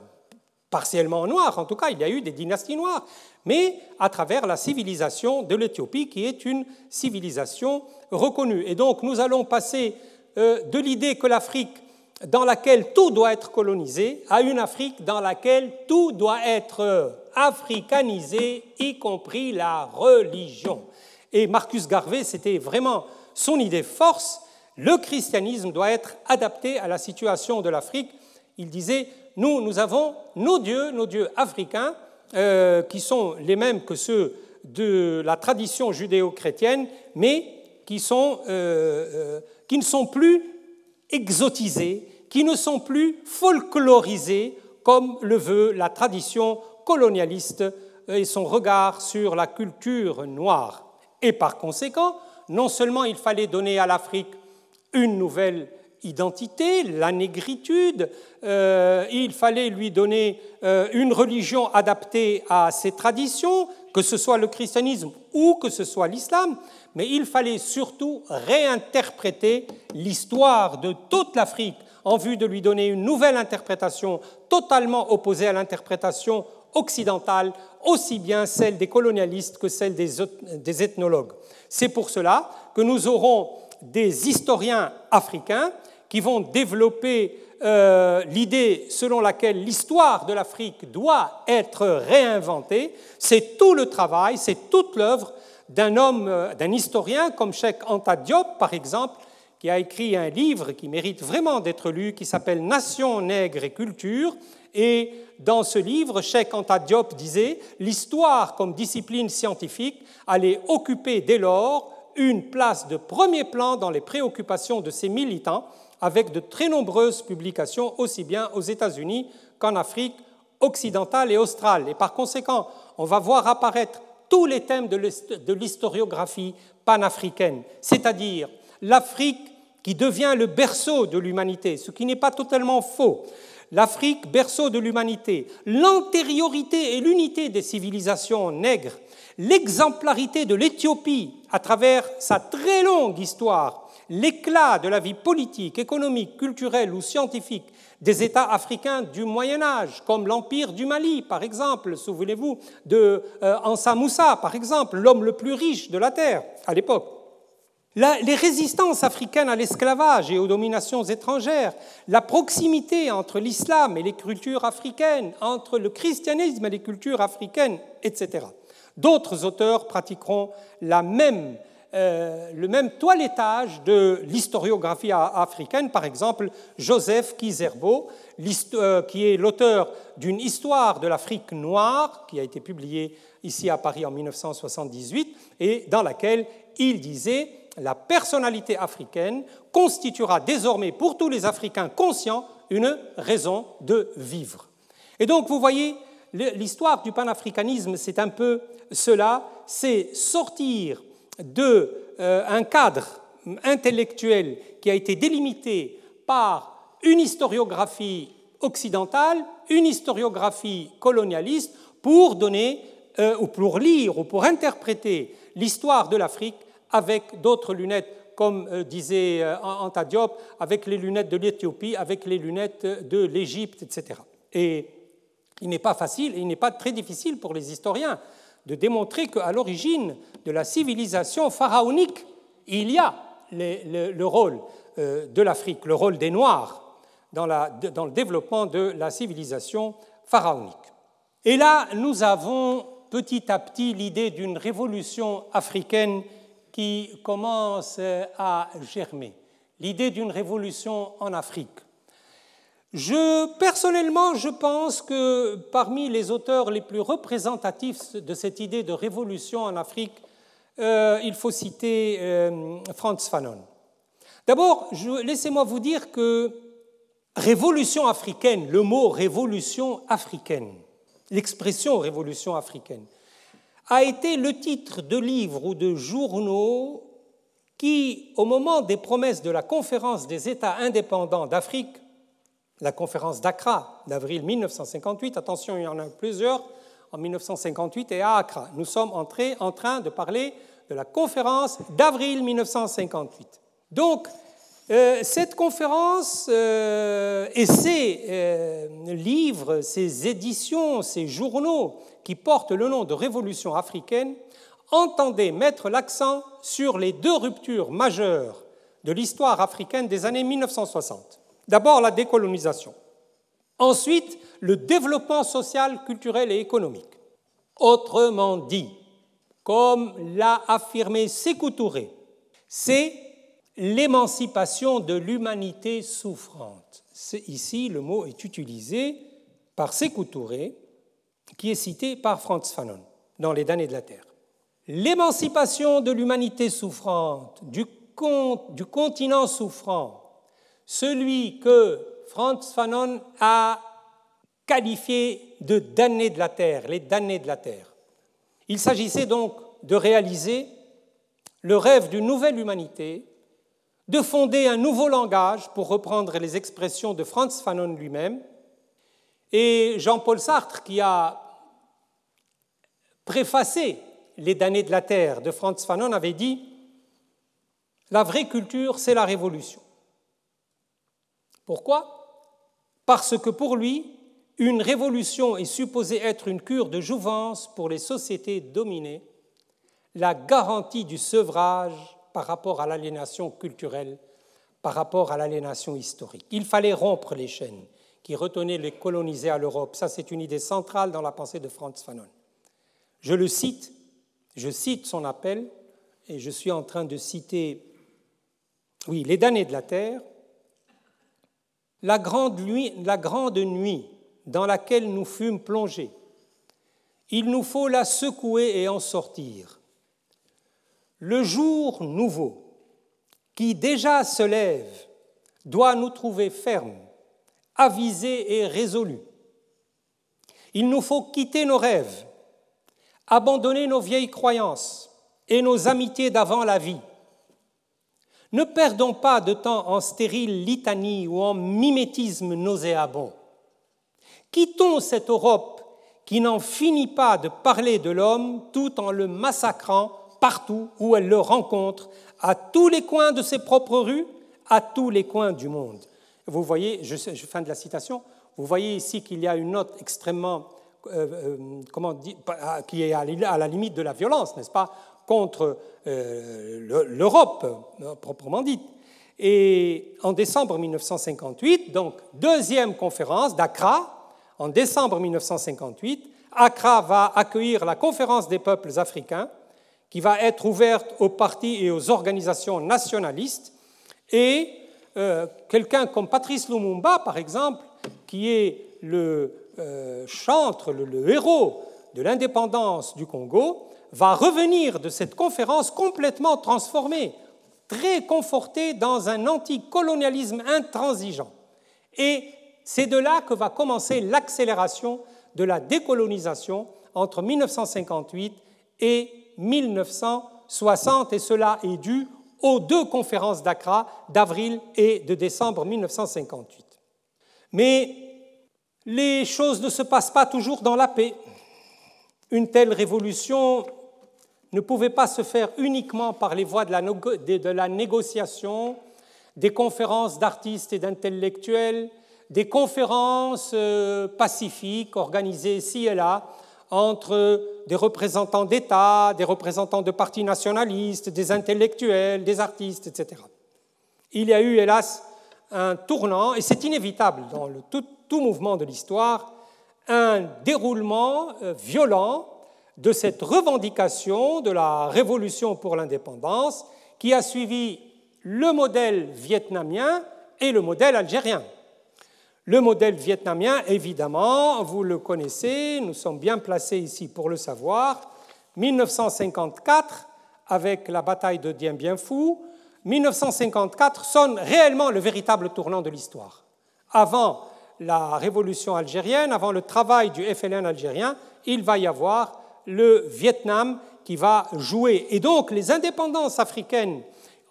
partiellement noir, en tout cas il y a eu des dynasties noires, mais à travers la civilisation de l'Éthiopie qui est une civilisation reconnue. Et donc nous allons passer euh, de l'idée que l'Afrique dans laquelle tout doit être colonisé à une Afrique dans laquelle tout doit être africanisé, y compris la religion. Et Marcus Garvey, c'était vraiment son idée force. Le christianisme doit être adapté à la situation de l'Afrique. Il disait, nous, nous avons nos dieux, nos dieux africains, euh, qui sont les mêmes que ceux de la tradition judéo-chrétienne, mais euh, euh, qui ne sont plus exotisés, qui ne sont plus folklorisés comme le veut la tradition colonialiste et son regard sur la culture noire. Et par conséquent, non seulement il fallait donner à l'Afrique une nouvelle identité, la négritude, euh, il fallait lui donner une religion adaptée à ses traditions, que ce soit le christianisme ou que ce soit l'islam, mais il fallait surtout réinterpréter l'histoire de toute l'Afrique en vue de lui donner une nouvelle interprétation totalement opposée à l'interprétation occidentale, aussi bien celle des colonialistes que celle des ethnologues. C'est pour cela que nous aurons des historiens africains qui vont développer euh, l'idée selon laquelle l'histoire de l'Afrique doit être réinventée. C'est tout le travail, c'est toute l'œuvre d'un homme, euh, d'un historien comme Cheikh Anta Diop, par exemple, qui a écrit un livre qui mérite vraiment d'être lu, qui s'appelle Nation, nègre et culture. Et dans ce livre, Cheikh Anta Diop disait L'histoire comme discipline scientifique allait occuper dès lors une place de premier plan dans les préoccupations de ses militants, avec de très nombreuses publications aussi bien aux États-Unis qu'en Afrique occidentale et australe. Et par conséquent, on va voir apparaître tous les thèmes de l'historiographie panafricaine, c'est-à-dire l'Afrique qui devient le berceau de l'humanité, ce qui n'est pas totalement faux, l'Afrique, berceau de l'humanité, l'antériorité et l'unité des civilisations nègres, l'exemplarité de l'Éthiopie à travers sa très longue histoire, l'éclat de la vie politique, économique, culturelle ou scientifique des États africains du Moyen Âge, comme l'Empire du Mali, par exemple, souvenez-vous de euh, Ansa Moussa, par exemple, l'homme le plus riche de la Terre à l'époque les résistances africaines à l'esclavage et aux dominations étrangères, la proximité entre l'islam et les cultures africaines, entre le christianisme et les cultures africaines, etc. D'autres auteurs pratiqueront euh, le même toilettage de l'historiographie africaine, par exemple Joseph Kizerbo, euh, qui est l'auteur d'une histoire de l'Afrique noire, qui a été publiée ici à Paris en 1978, et dans laquelle il disait la personnalité africaine constituera désormais pour tous les Africains conscients une raison de vivre. Et donc, vous voyez, l'histoire du panafricanisme, c'est un peu cela, c'est sortir d'un euh, cadre intellectuel qui a été délimité par une historiographie occidentale, une historiographie colonialiste, pour donner, euh, ou pour lire, ou pour interpréter l'histoire de l'Afrique avec d'autres lunettes, comme euh, disait euh, Anta Diop, avec les lunettes de l'Éthiopie, avec les lunettes de l'Égypte, etc. Et il n'est pas facile, il n'est pas très difficile pour les historiens de démontrer qu'à l'origine de la civilisation pharaonique, il y a le, rôle euh, de l'Afrique, le rôle des Noirs dans, dans le développement de la civilisation pharaonique. Et là, nous avons petit à petit l'idée d'une révolution africaine qui commence à germer, l'idée d'une révolution en Afrique. Je, personnellement, je pense que parmi les auteurs les plus représentatifs de cette idée de révolution en Afrique, euh, il faut citer euh, Franz Fanon. D'abord, laissez-moi vous dire que révolution africaine, le mot révolution africaine, l'expression révolution africaine, a été le titre de livres ou de journaux qui, au moment des promesses de la conférence des États indépendants d'Afrique, la conférence d'Accra d'avril 1958, attention, il y en a plusieurs, en 1958 et à Accra. Nous sommes entrés en train de parler de la conférence d'avril 1958. Donc, euh, cette conférence euh, et ces euh, livres, ces éditions, ces journaux qui portent le nom de Révolution africaine entendaient mettre l'accent sur les deux ruptures majeures de l'histoire africaine des années 1960. D'abord la décolonisation. Ensuite, le développement social, culturel et économique. Autrement dit, comme l'a affirmé Sékou Touré, c'est l'émancipation de l'humanité souffrante. Ici, le mot est utilisé par Sékou Touré, qui est cité par Franz Fanon dans Les damnés de la Terre. L'émancipation de l'humanité souffrante, du continent souffrant, celui que Franz Fanon a qualifié de damnés de la Terre, les damnés de la Terre. Il s'agissait donc de réaliser le rêve d'une nouvelle humanité, de fonder un nouveau langage, pour reprendre les expressions de Franz Fanon lui-même, et Jean-Paul Sartre, qui a préfacé Les damnés de la Terre de Franz Fanon, avait dit La vraie culture, c'est la révolution. Pourquoi? Parce que pour lui, une révolution est supposée être une cure de jouvence pour les sociétés dominées, la garantie du sevrage par rapport à l'aliénation culturelle, par rapport à l'aliénation historique. Il fallait rompre les chaînes qui retenaient les colonisés à l'Europe. Ça, c'est une idée centrale dans la pensée de Franz Fanon. Je le cite, je cite son appel, et je suis en train de citer, oui, les damnés de la terre, la grande nuit, dans laquelle nous fûmes plongés. Il nous faut la secouer et en sortir. Le jour nouveau, qui déjà se lève, doit nous trouver fermes, avisés et résolus. Il nous faut quitter nos rêves, abandonner nos vieilles croyances et nos amitiés d'avant la vie. Ne perdons pas de temps en stérile litanie ou en mimétisme nauséabond. Quittons cette Europe qui n'en finit pas de parler de l'homme tout en le massacrant partout où elle le rencontre, à tous les coins de ses propres rues, à tous les coins du monde. Vous voyez, fin de la citation, vous voyez ici qu'il y a une note extrêmement, euh, euh, comment dire, qui est à la limite de la violence, n'est-ce pas, contre euh, l'Europe proprement dite. Et en décembre 1958, donc deuxième conférence d'Accra, en décembre 1958, Accra va accueillir la conférence des peuples africains, qui va être ouverte aux partis et aux organisations nationalistes. Et euh, quelqu'un comme Patrice Lumumba, par exemple, qui est le euh, chantre, le, héros de l'indépendance du Congo, va revenir de cette conférence complètement transformé, très conforté dans un anticolonialisme intransigeant. Et c'est de là que va commencer l'accélération de la décolonisation entre 1958 et 1960, et cela est dû aux deux conférences d'Accra d'avril et de décembre 1958. Mais les choses ne se passent pas toujours dans la paix. Une telle révolution ne pouvait pas se faire uniquement par les voies de la, négociation, des conférences d'artistes et d'intellectuels, des conférences euh, pacifiques organisées ici et là entre des représentants d'États, des représentants de partis nationalistes, des intellectuels, des artistes, etc. Il y a eu, hélas, un tournant, et c'est inévitable dans tout, mouvement de l'histoire, un déroulement euh, violent de cette revendication de la révolution pour l'indépendance qui a suivi le modèle vietnamien et le modèle algérien. Le modèle vietnamien, évidemment, vous le connaissez, nous sommes bien placés ici pour le savoir. 1954, avec la bataille de Dien Bien Phu, 1954 sonne réellement le véritable tournant de l'histoire. Avant la révolution algérienne, avant le travail du FLN algérien, il va y avoir le Vietnam qui va jouer. Et donc les indépendances africaines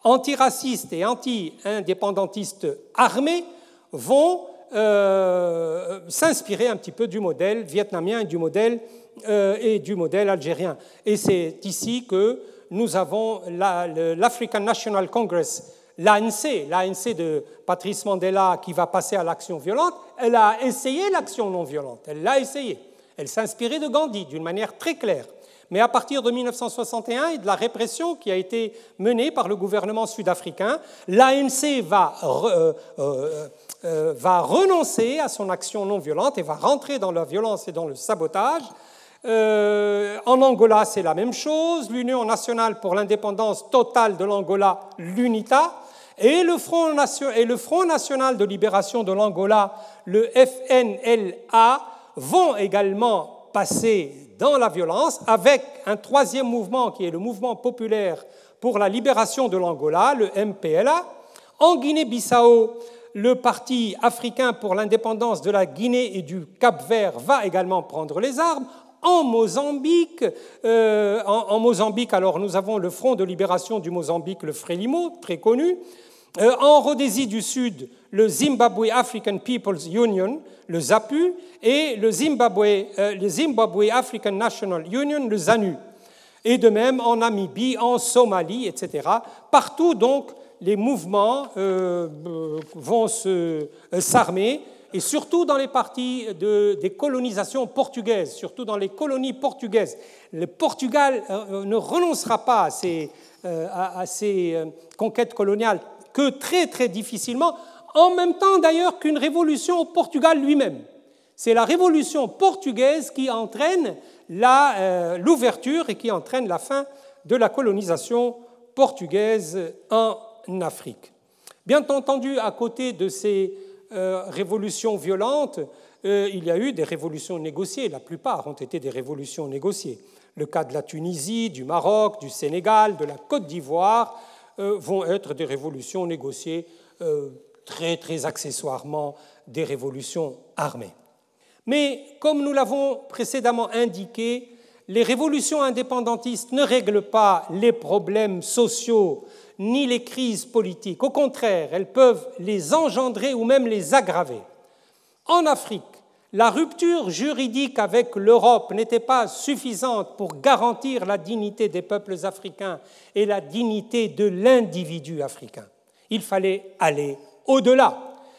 antiracistes et anti-indépendantistes armées vont euh, s'inspirer un petit peu du modèle vietnamien et du modèle, euh, et du modèle algérien. Et c'est ici que nous avons l'African National Congress, l'ANC, l'ANC de Patrice Mandela qui va passer à l'action violente. Elle a essayé l'action non violente, elle l'a essayé. Elle s'inspirait de Gandhi d'une manière très claire. Mais à partir de 1961 et de la répression qui a été menée par le gouvernement sud-africain, l'ANC va euh, va renoncer à son action non violente et va rentrer dans la violence et dans le sabotage. Euh, en Angola, c'est la même chose. L'Union nationale pour l'indépendance totale de l'Angola, l'UNITA, et le, Front et le Front national de libération de l'Angola, le FNLA, vont également passer dans la violence avec un troisième mouvement qui est le mouvement populaire pour la libération de l'Angola, le MPLA. En Guinée-Bissau, le Parti africain pour l'indépendance de la Guinée et du Cap-Vert va également prendre les armes. En Mozambique, euh, en, Mozambique, alors nous avons le Front de libération du Mozambique, le Frélimo, très connu. Euh, en Rhodésie du Sud, le Zimbabwe African People's Union, le ZAPU, et le Zimbabwe, euh, le Zimbabwe African National Union, le ZANU. Et de même en Namibie, en Somalie, etc. Partout, donc, les mouvements euh, vont s'armer, et surtout dans les parties de, des colonisations portugaises, surtout dans les colonies portugaises. Le Portugal ne renoncera pas à ces, à ces conquêtes coloniales que très très difficilement, en même temps d'ailleurs qu'une révolution au Portugal lui-même. C'est la révolution portugaise qui entraîne euh, l'ouverture et qui entraîne la fin de la colonisation portugaise en Afrique. Bien entendu, à côté de ces euh, révolutions violentes, euh, il y a eu des révolutions négociées. La plupart ont été des révolutions négociées. Le cas de la Tunisie, du Maroc, du Sénégal, de la Côte d'Ivoire, vont être des révolutions négociées très, très accessoirement des révolutions armées. Mais comme nous l'avons précédemment indiqué, les révolutions indépendantistes ne règlent pas les problèmes sociaux ni les crises politiques. Au contraire, elles peuvent les engendrer ou même les aggraver. En Afrique, la rupture juridique avec l'Europe n'était pas suffisante pour garantir la dignité des peuples africains et la dignité de l'individu africain. Il fallait aller au-delà,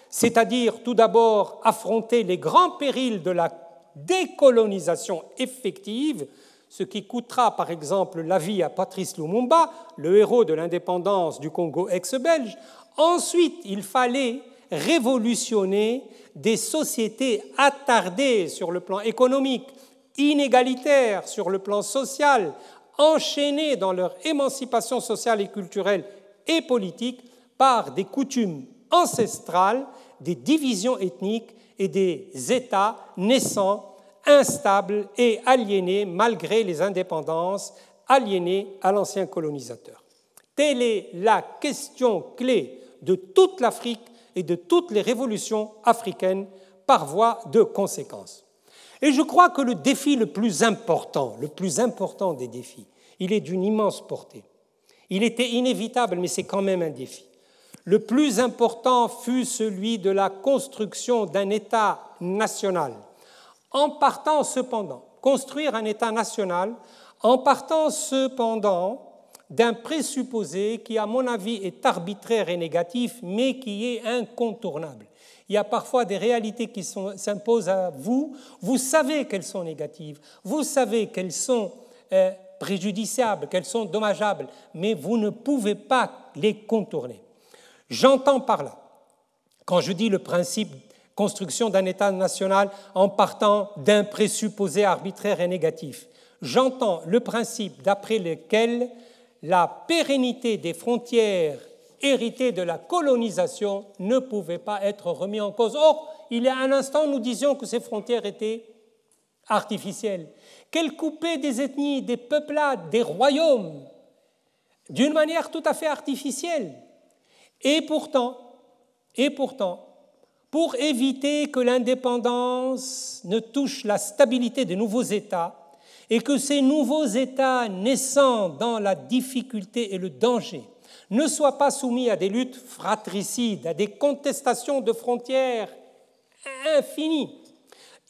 c'est-à-dire tout d'abord affronter les grands périls de la décolonisation effective, ce qui coûtera par exemple la vie à Patrice Lumumba, le héros de l'indépendance du Congo ex-belge. Ensuite, il fallait révolutionner des sociétés attardées sur le plan économique, inégalitaires sur le plan social, enchaînées dans leur émancipation sociale et culturelle et politique par des coutumes ancestrales, des divisions ethniques et des États naissants, instables et aliénés malgré les indépendances, aliénés à l'ancien colonisateur. Telle est la question clé de toute l'Afrique et de toutes les révolutions africaines par voie de conséquence. Et je crois que le défi le plus important, le plus important des défis, il est d'une immense portée. Il était inévitable, mais c'est quand même un défi. Le plus important fut celui de la construction d'un État national. En partant cependant, construire un État national, en partant cependant d'un présupposé qui, à mon avis, est arbitraire et négatif, mais qui est incontournable. Il y a parfois des réalités qui s'imposent à vous. Vous savez qu'elles sont négatives, vous savez qu'elles sont euh, préjudiciables, qu'elles sont dommageables, mais vous ne pouvez pas les contourner. J'entends par là, quand je dis le principe construction d'un État national en partant d'un présupposé arbitraire et négatif, j'entends le principe d'après lequel la pérennité des frontières héritées de la colonisation ne pouvait pas être remise en cause. Or, il y a un instant, nous disions que ces frontières étaient artificielles, qu'elles coupaient des ethnies, des peuplades, des royaumes, d'une manière tout à fait artificielle. Et pourtant, pour éviter que l'indépendance ne touche la stabilité des nouveaux États, et que ces nouveaux États naissant dans la difficulté et le danger ne soient pas soumis à des luttes fratricides, à des contestations de frontières infinies.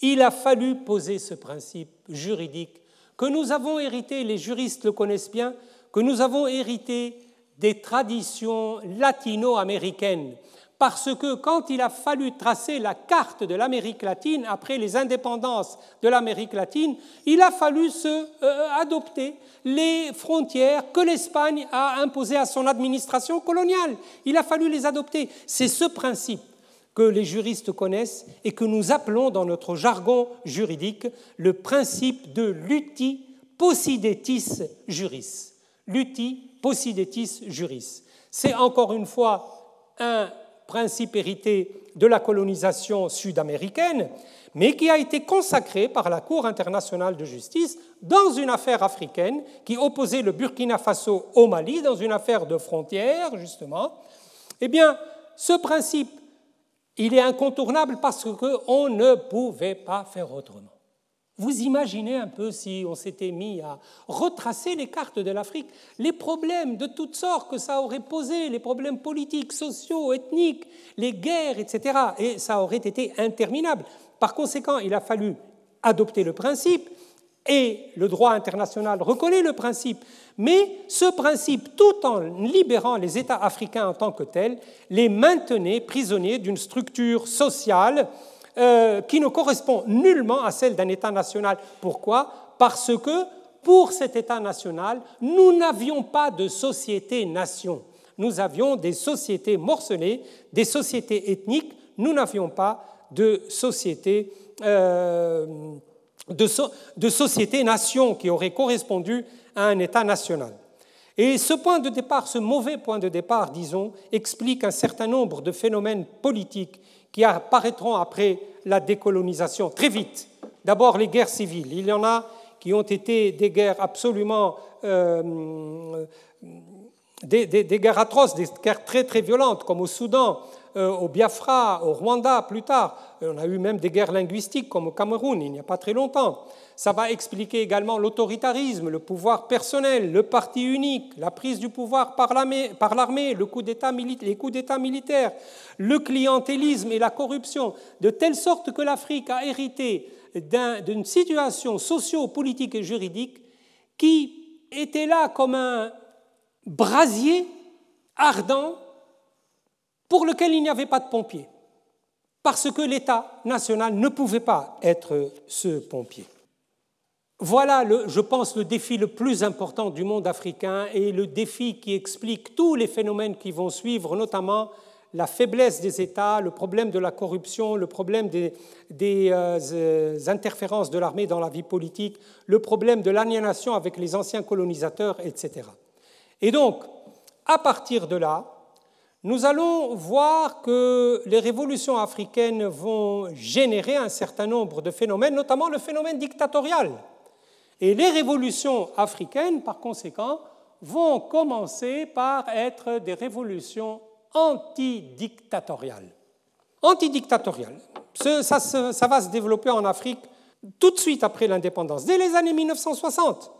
Il a fallu poser ce principe juridique que nous avons hérité, les juristes le connaissent bien, que nous avons hérité des traditions latino-américaines parce que quand il a fallu tracer la carte de l'Amérique latine, après les indépendances de l'Amérique latine, il a fallu se, euh, adopter les frontières que l'Espagne a imposées à son administration coloniale. Il a fallu les adopter. C'est ce principe que les juristes connaissent et que nous appelons dans notre jargon juridique le principe de l'uti possidetis juris. L'uti possidetis juris. C'est encore une fois un principe hérité de la colonisation sud-américaine, mais qui a été consacré par la Cour internationale de justice dans une affaire africaine qui opposait le Burkina Faso au Mali, dans une affaire de frontière, justement. Eh bien, ce principe, il est incontournable parce qu'on ne pouvait pas faire autrement. Vous imaginez un peu si on s'était mis à retracer les cartes de l'Afrique, les problèmes de toutes sortes que ça aurait posé, les problèmes politiques, sociaux, ethniques, les guerres, etc. Et ça aurait été interminable. Par conséquent, il a fallu adopter le principe, et le droit international reconnaît le principe, mais ce principe, tout en libérant les États africains en tant que tels, les maintenait prisonniers d'une structure sociale euh, qui ne correspond nullement à celle d'un État national. Pourquoi? Parce que pour cet État national, nous n'avions pas de société-nation. Nous avions des sociétés morcelées, des sociétés ethniques, nous n'avions pas de société. Euh, de, de société-nation qui aurait correspondu à un État national. Et ce point de départ, ce mauvais point de départ, disons, explique un certain nombre de phénomènes politiques qui apparaîtront après la décolonisation très vite. D'abord les guerres civiles. Il y en a qui ont été des guerres absolument euh, des, des, guerres atroces, des guerres très très violentes, comme au Soudan, euh, au Biafra, au Rwanda plus tard. On a eu même des guerres linguistiques comme au Cameroun il n'y a pas très longtemps. Ça va expliquer également l'autoritarisme, le pouvoir personnel, le parti unique, la prise du pouvoir par l'armée, les coups d'État militaires, le clientélisme et la corruption, de telle sorte que l'Afrique a hérité d'une situation socio-politique et juridique qui était là comme un brasier ardent pour lequel il n'y avait pas de pompiers, parce que l'État national ne pouvait pas être ce pompier. Voilà, je pense, le défi le plus important du monde africain et le défi qui explique tous les phénomènes qui vont suivre, notamment la faiblesse des États, le problème de la corruption, le problème des, euh, interférences de l'armée dans la vie politique, le problème de l'aliénation avec les anciens colonisateurs, etc. Et donc, à partir de là, nous allons voir que les révolutions africaines vont générer un certain nombre de phénomènes, notamment le phénomène dictatorial. Et les révolutions africaines, par conséquent, vont commencer par être des révolutions antidictatoriales. Antidictatoriales. Ça, va se développer en Afrique tout de suite après l'indépendance, dès les années 1960.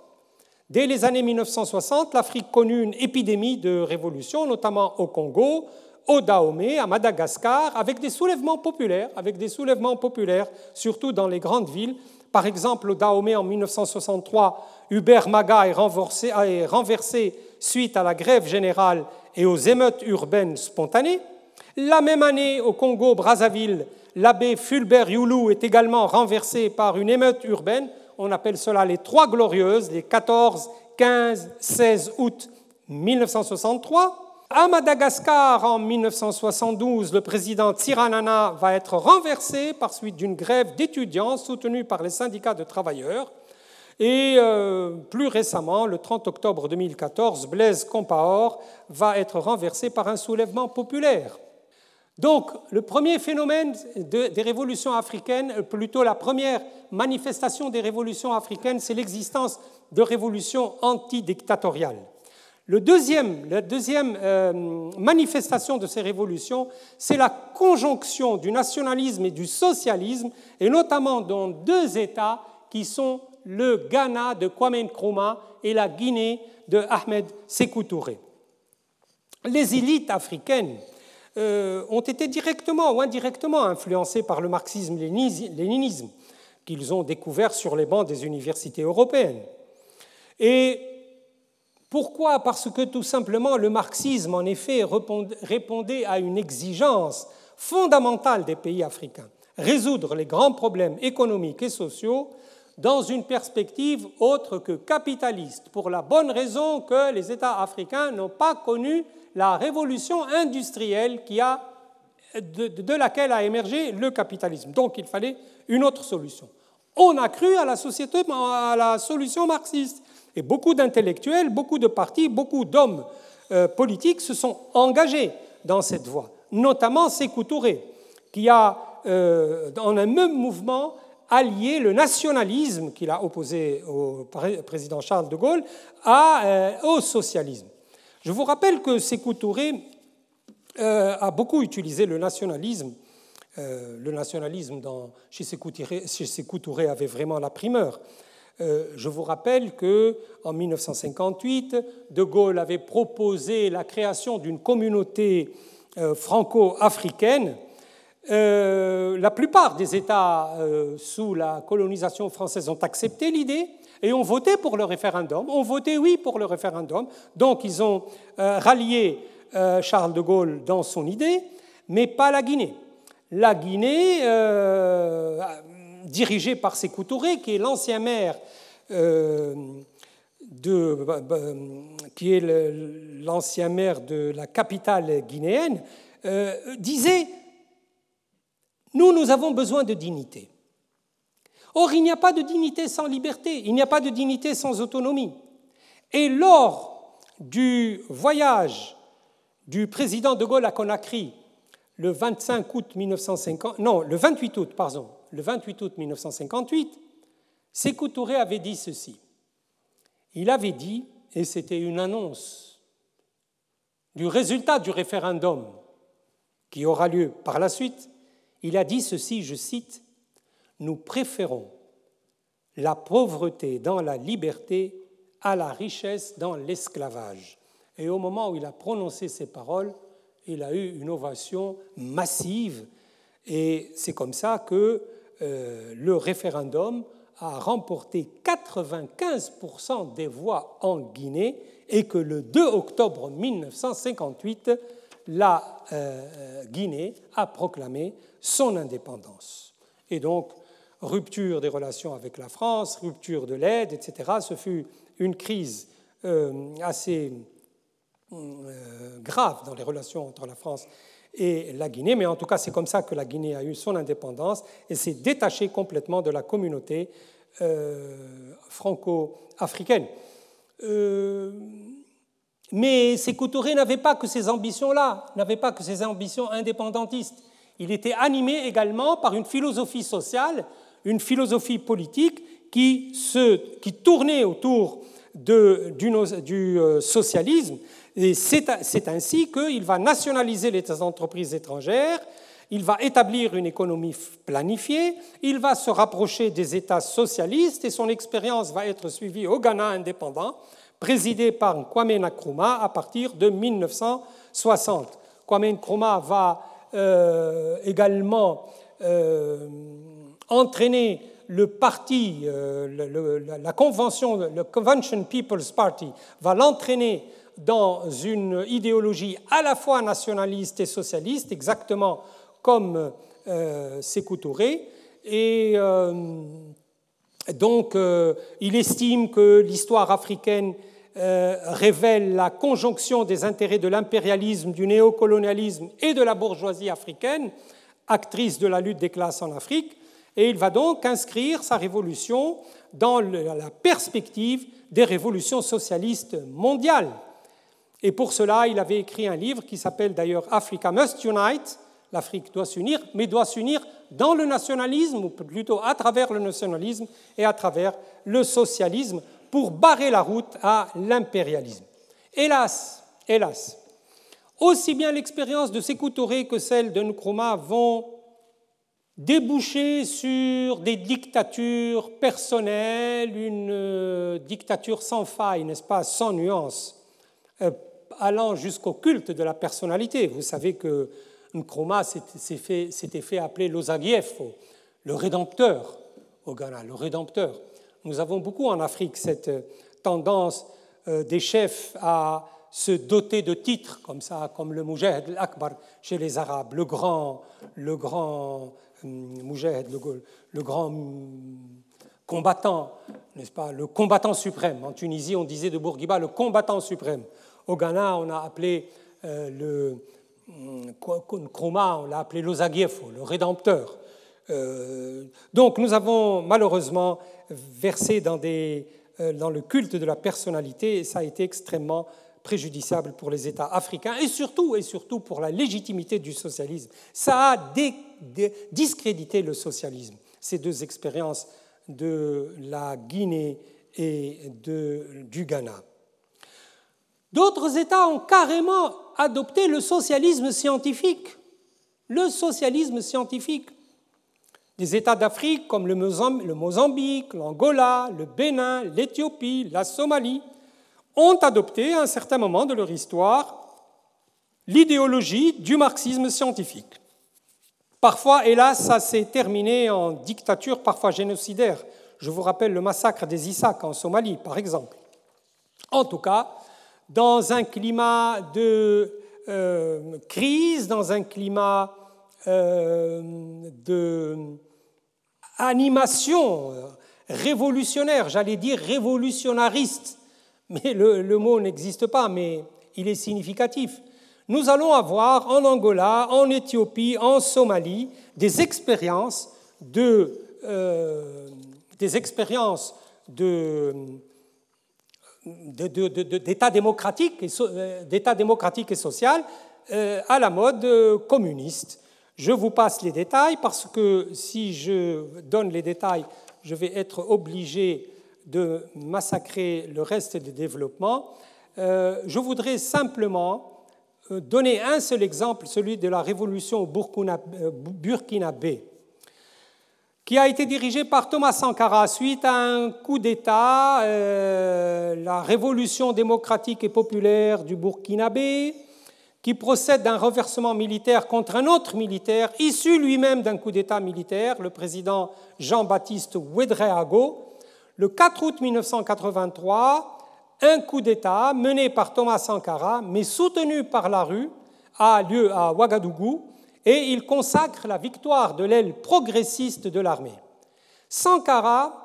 Dès les années 1960, l'Afrique connut une épidémie de révolution, notamment au Congo, au Dahomey, à Madagascar, avec des soulèvements populaires, avec des soulèvements populaires, surtout dans les grandes villes. Par exemple, au Dahomey, en 1963, Hubert Maga est renversé, suite à la grève générale et aux émeutes urbaines spontanées. La même année, au Congo-Brazzaville, l'abbé Fulbert Youlou est également renversé par une émeute urbaine on appelle cela les Trois Glorieuses, les 14, 15, 16 août 1963. À Madagascar, en 1972, le président Tsiranana va être renversé par suite d'une grève d'étudiants soutenue par les syndicats de travailleurs. Et euh, plus récemment, le 30 octobre 2014, Blaise Compaor va être renversé par un soulèvement populaire. Donc, le premier phénomène des révolutions africaines, plutôt la première manifestation des révolutions africaines, c'est l'existence de révolutions antidictatoriales. Le deuxième, la deuxième euh, manifestation de ces révolutions, c'est la conjonction du nationalisme et du socialisme, et notamment dans deux États qui sont le Ghana de Kwame Nkrumah et la Guinée de Ahmed Sékou Touré. Les élites africaines euh, ont été directement ou indirectement influencés par le marxisme-léninisme qu'ils ont découvert sur les bancs des universités européennes. Et pourquoi? Parce que tout simplement le marxisme, en effet, répondait à une exigence fondamentale des pays africains, résoudre les grands problèmes économiques et sociaux dans une perspective autre que capitaliste, pour la bonne raison que les États africains n'ont pas connu la révolution industrielle qui a de, laquelle a émergé le capitalisme. Donc il fallait une autre solution. On a cru à la, société, à la solution marxiste. Et beaucoup d'intellectuels, beaucoup de partis, beaucoup d'hommes euh, politiques se sont engagés dans cette voie, notamment Sékou Touré, qui a, euh, dans un même mouvement, allié le nationalisme qu'il a opposé au président Charles de Gaulle à, au socialisme. Je vous rappelle que Sékou Touré euh, a beaucoup utilisé le nationalisme. Euh, le nationalisme chez, Sékou Touré, avait vraiment la primeur. Euh, je vous rappelle que en 1958, De Gaulle avait proposé la création d'une communauté franco-africaine. la plupart des États sous la colonisation française ont accepté l'idée et ont voté pour le référendum, ont voté oui pour le référendum. Donc ils ont rallié euh, Charles de Gaulle dans son idée, mais pas la Guinée. La Guinée, euh, dirigée par Sékou Touré, qui est l'ancien maire euh, de, bah, bah, qui est l'ancien maire de la capitale guinéenne, disait Nous, nous avons besoin de dignité. Or, il n'y a pas de dignité sans liberté, il n'y a pas de dignité sans autonomie. Et lors du voyage du président de Gaulle à Conakry le 25 août 1950, non, le 28 août, pardon, le 28 août 1958, Sékou Touré avait dit ceci. Il avait dit, et c'était une annonce du résultat du référendum qui aura lieu par la suite, il a dit ceci, je cite, Nous préférons la pauvreté dans la liberté à la richesse dans l'esclavage. Et au moment où il a prononcé ces paroles, il a eu une ovation massive. Et c'est comme ça que euh, le référendum a remporté 95% des voix en Guinée et que le 2 octobre 1958, la euh, Guinée a proclamé son indépendance. Et donc, rupture des relations avec la France, rupture de l'aide, etc. Ce fut une crise euh, assez grave dans les relations entre la France et la Guinée, mais en tout cas c'est comme ça que la Guinée a eu son indépendance et s'est détachée complètement de la communauté euh, franco-africaine. Euh, mais Sékou Touré n'avait pas que ces ambitions-là, n'avait pas que ces ambitions indépendantistes. Il était animé également par une philosophie sociale, une philosophie politique qui, se, qui tournait autour de, du, du socialisme et c'est ainsi qu'il va nationaliser les entreprises étrangères, il va établir une économie planifiée, il va se rapprocher des États socialistes et son expérience va être suivie au Ghana indépendant, présidé par Kwame Nkrumah à partir de 1960. Kwame Nkrumah va euh, également euh, entraîner le parti, euh, la convention, le Convention People's Party, va l'entraîner dans une idéologie à la fois nationaliste et socialiste, exactement comme euh, Touré. Et euh, donc, euh, il estime que l'histoire africaine euh, révèle la conjonction des intérêts de l'impérialisme, du néocolonialisme et de la bourgeoisie africaine, actrice de la lutte des classes en Afrique. Et il va donc inscrire sa révolution dans la perspective des révolutions socialistes mondiales. Et pour cela, il avait écrit un livre qui s'appelle d'ailleurs Africa Must Unite, l'Afrique doit s'unir, mais doit s'unir dans le nationalisme, ou plutôt à travers le nationalisme et à travers le socialisme, pour barrer la route à l'impérialisme. Hélas, hélas, aussi bien l'expérience de Sékou Touré que celle de Nkrumah vont déboucher sur des dictatures personnelles, une euh, dictature sans faille, n'est-ce pas, sans nuance, euh, allant jusqu'au culte de la personnalité. Vous savez que Nkrumah s'était fait, appeler l'Ozagief, le rédempteur au Ghana, le rédempteur. Nous avons beaucoup en Afrique cette tendance euh, des chefs à se doter de titres comme ça, comme le Mujahid al-Akbar chez les Arabes, le grand, le grand hum, Mujahid, le, grand hum, combattant, n'est-ce pas, le combattant suprême. En Tunisie, on disait de Bourguiba le combattant suprême. Au Ghana, on a appelé euh, le, Nkrumah, on l'a appelé l'Ozagiefo, le rédempteur. donc nous avons malheureusement versé dans, des, dans le culte de la personnalité et ça a été extrêmement préjudiciable pour les États africains et surtout, et surtout pour la légitimité du socialisme. Ça a discrédité le socialisme, ces deux expériences de la Guinée et du Ghana. D'autres États ont carrément adopté le socialisme scientifique. Le socialisme scientifique. Des États d'Afrique comme le Mozambique, l'Angola, le Bénin, l'Éthiopie, la Somalie ont adopté à un certain moment de leur histoire l'idéologie du marxisme scientifique. Parfois, hélas, ça s'est terminé en dictature, parfois génocidaire. Je vous rappelle le massacre des Issacs en Somalie, par exemple. En tout cas, dans un climat de euh, crise, dans un climat euh, d'animation euh, révolutionnaire, j'allais dire révolutionnariste, mais le, mot n'existe pas, mais il est significatif. Nous allons avoir en Angola, en Éthiopie, en Somalie, des expériences de, euh, des expériences de, d'État démocratique, et, euh, démocratique et social euh, à la mode communiste. Je vous passe les détails parce que si je donne les détails, je vais être obligé de massacrer le reste des développements. Euh, je voudrais simplement euh, donner un seul exemple, celui de la révolution euh, burkinabé, qui a été dirigée par Thomas Sankara suite à un coup d'État, la révolution démocratique et populaire du Burkinabé, qui procède d'un renversement militaire contre un autre militaire, issu lui-même d'un coup d'État militaire, le président Jean-Baptiste Ouedraogo, le 4 août 1983, un coup d'État mené par Thomas Sankara, mais soutenu par la rue, a lieu à Ouagadougou et il consacre la victoire de l'aile progressiste de l'armée. Sankara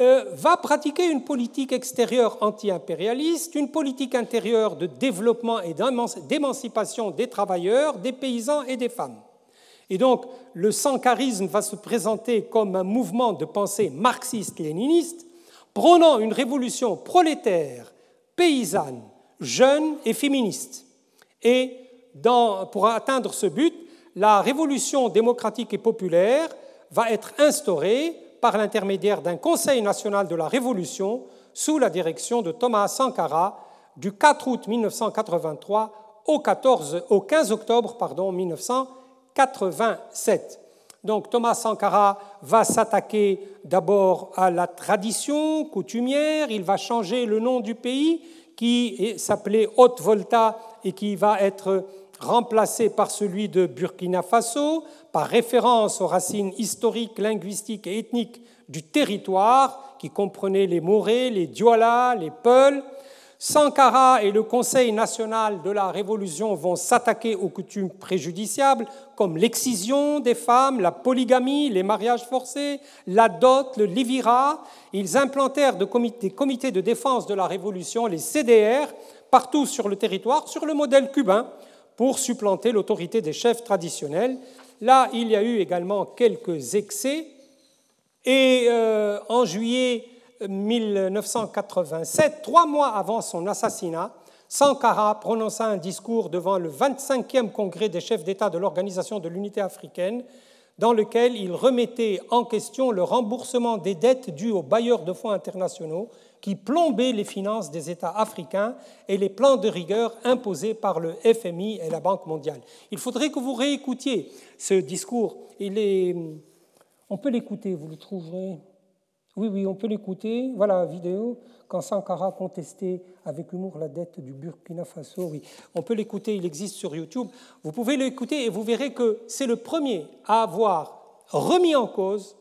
euh, va pratiquer une politique extérieure anti-impérialiste, une politique intérieure de développement et d'émancipation des travailleurs, des paysans et des femmes. Et donc, le sankarisme va se présenter comme un mouvement de pensée marxiste-léniniste, prônant une révolution prolétaire, paysanne, jeune et féministe. Et pour atteindre ce but, la révolution démocratique et populaire va être instaurée par l'intermédiaire d'un Conseil national de la Révolution sous la direction de Thomas Sankara du 4 août 1983 au, 14, au 15 octobre pardon, 1983. 87. Donc Thomas Sankara va s'attaquer d'abord à la tradition coutumière, il va changer le nom du pays qui s'appelait Haute-Volta et qui va être remplacé par celui de Burkina Faso, par référence aux racines historiques, linguistiques et ethniques du territoire, qui comprenait les Morés, les Diola, les Peuls, Sankara et le Conseil national de la Révolution vont s'attaquer aux coutumes préjudiciables comme l'excision des femmes, la polygamie, les mariages forcés, la dot, le livira. Ils implantèrent des comités de défense de la Révolution, les CDR, partout sur le territoire, sur le modèle cubain, pour supplanter l'autorité des chefs traditionnels. Là, il y a eu également quelques excès. Et euh, en juillet 1987, trois mois avant son assassinat, Sankara prononça un discours devant le 25e congrès des chefs d'État de l'Organisation de l'Unité africaine, dans lequel il remettait en question le remboursement des dettes dues aux bailleurs de fonds internationaux qui plombaient les finances des États africains et les plans de rigueur imposés par le FMI et la Banque mondiale. Il faudrait que vous réécoutiez ce discours. On peut l'écouter, vous le trouverez oui, oui, on peut l'écouter. Voilà la vidéo quand Sankara contestait avec humour la dette du Burkina Faso. Oui, on peut l'écouter, il existe sur YouTube. Vous pouvez l'écouter et vous verrez que c'est le premier à avoir remis en cause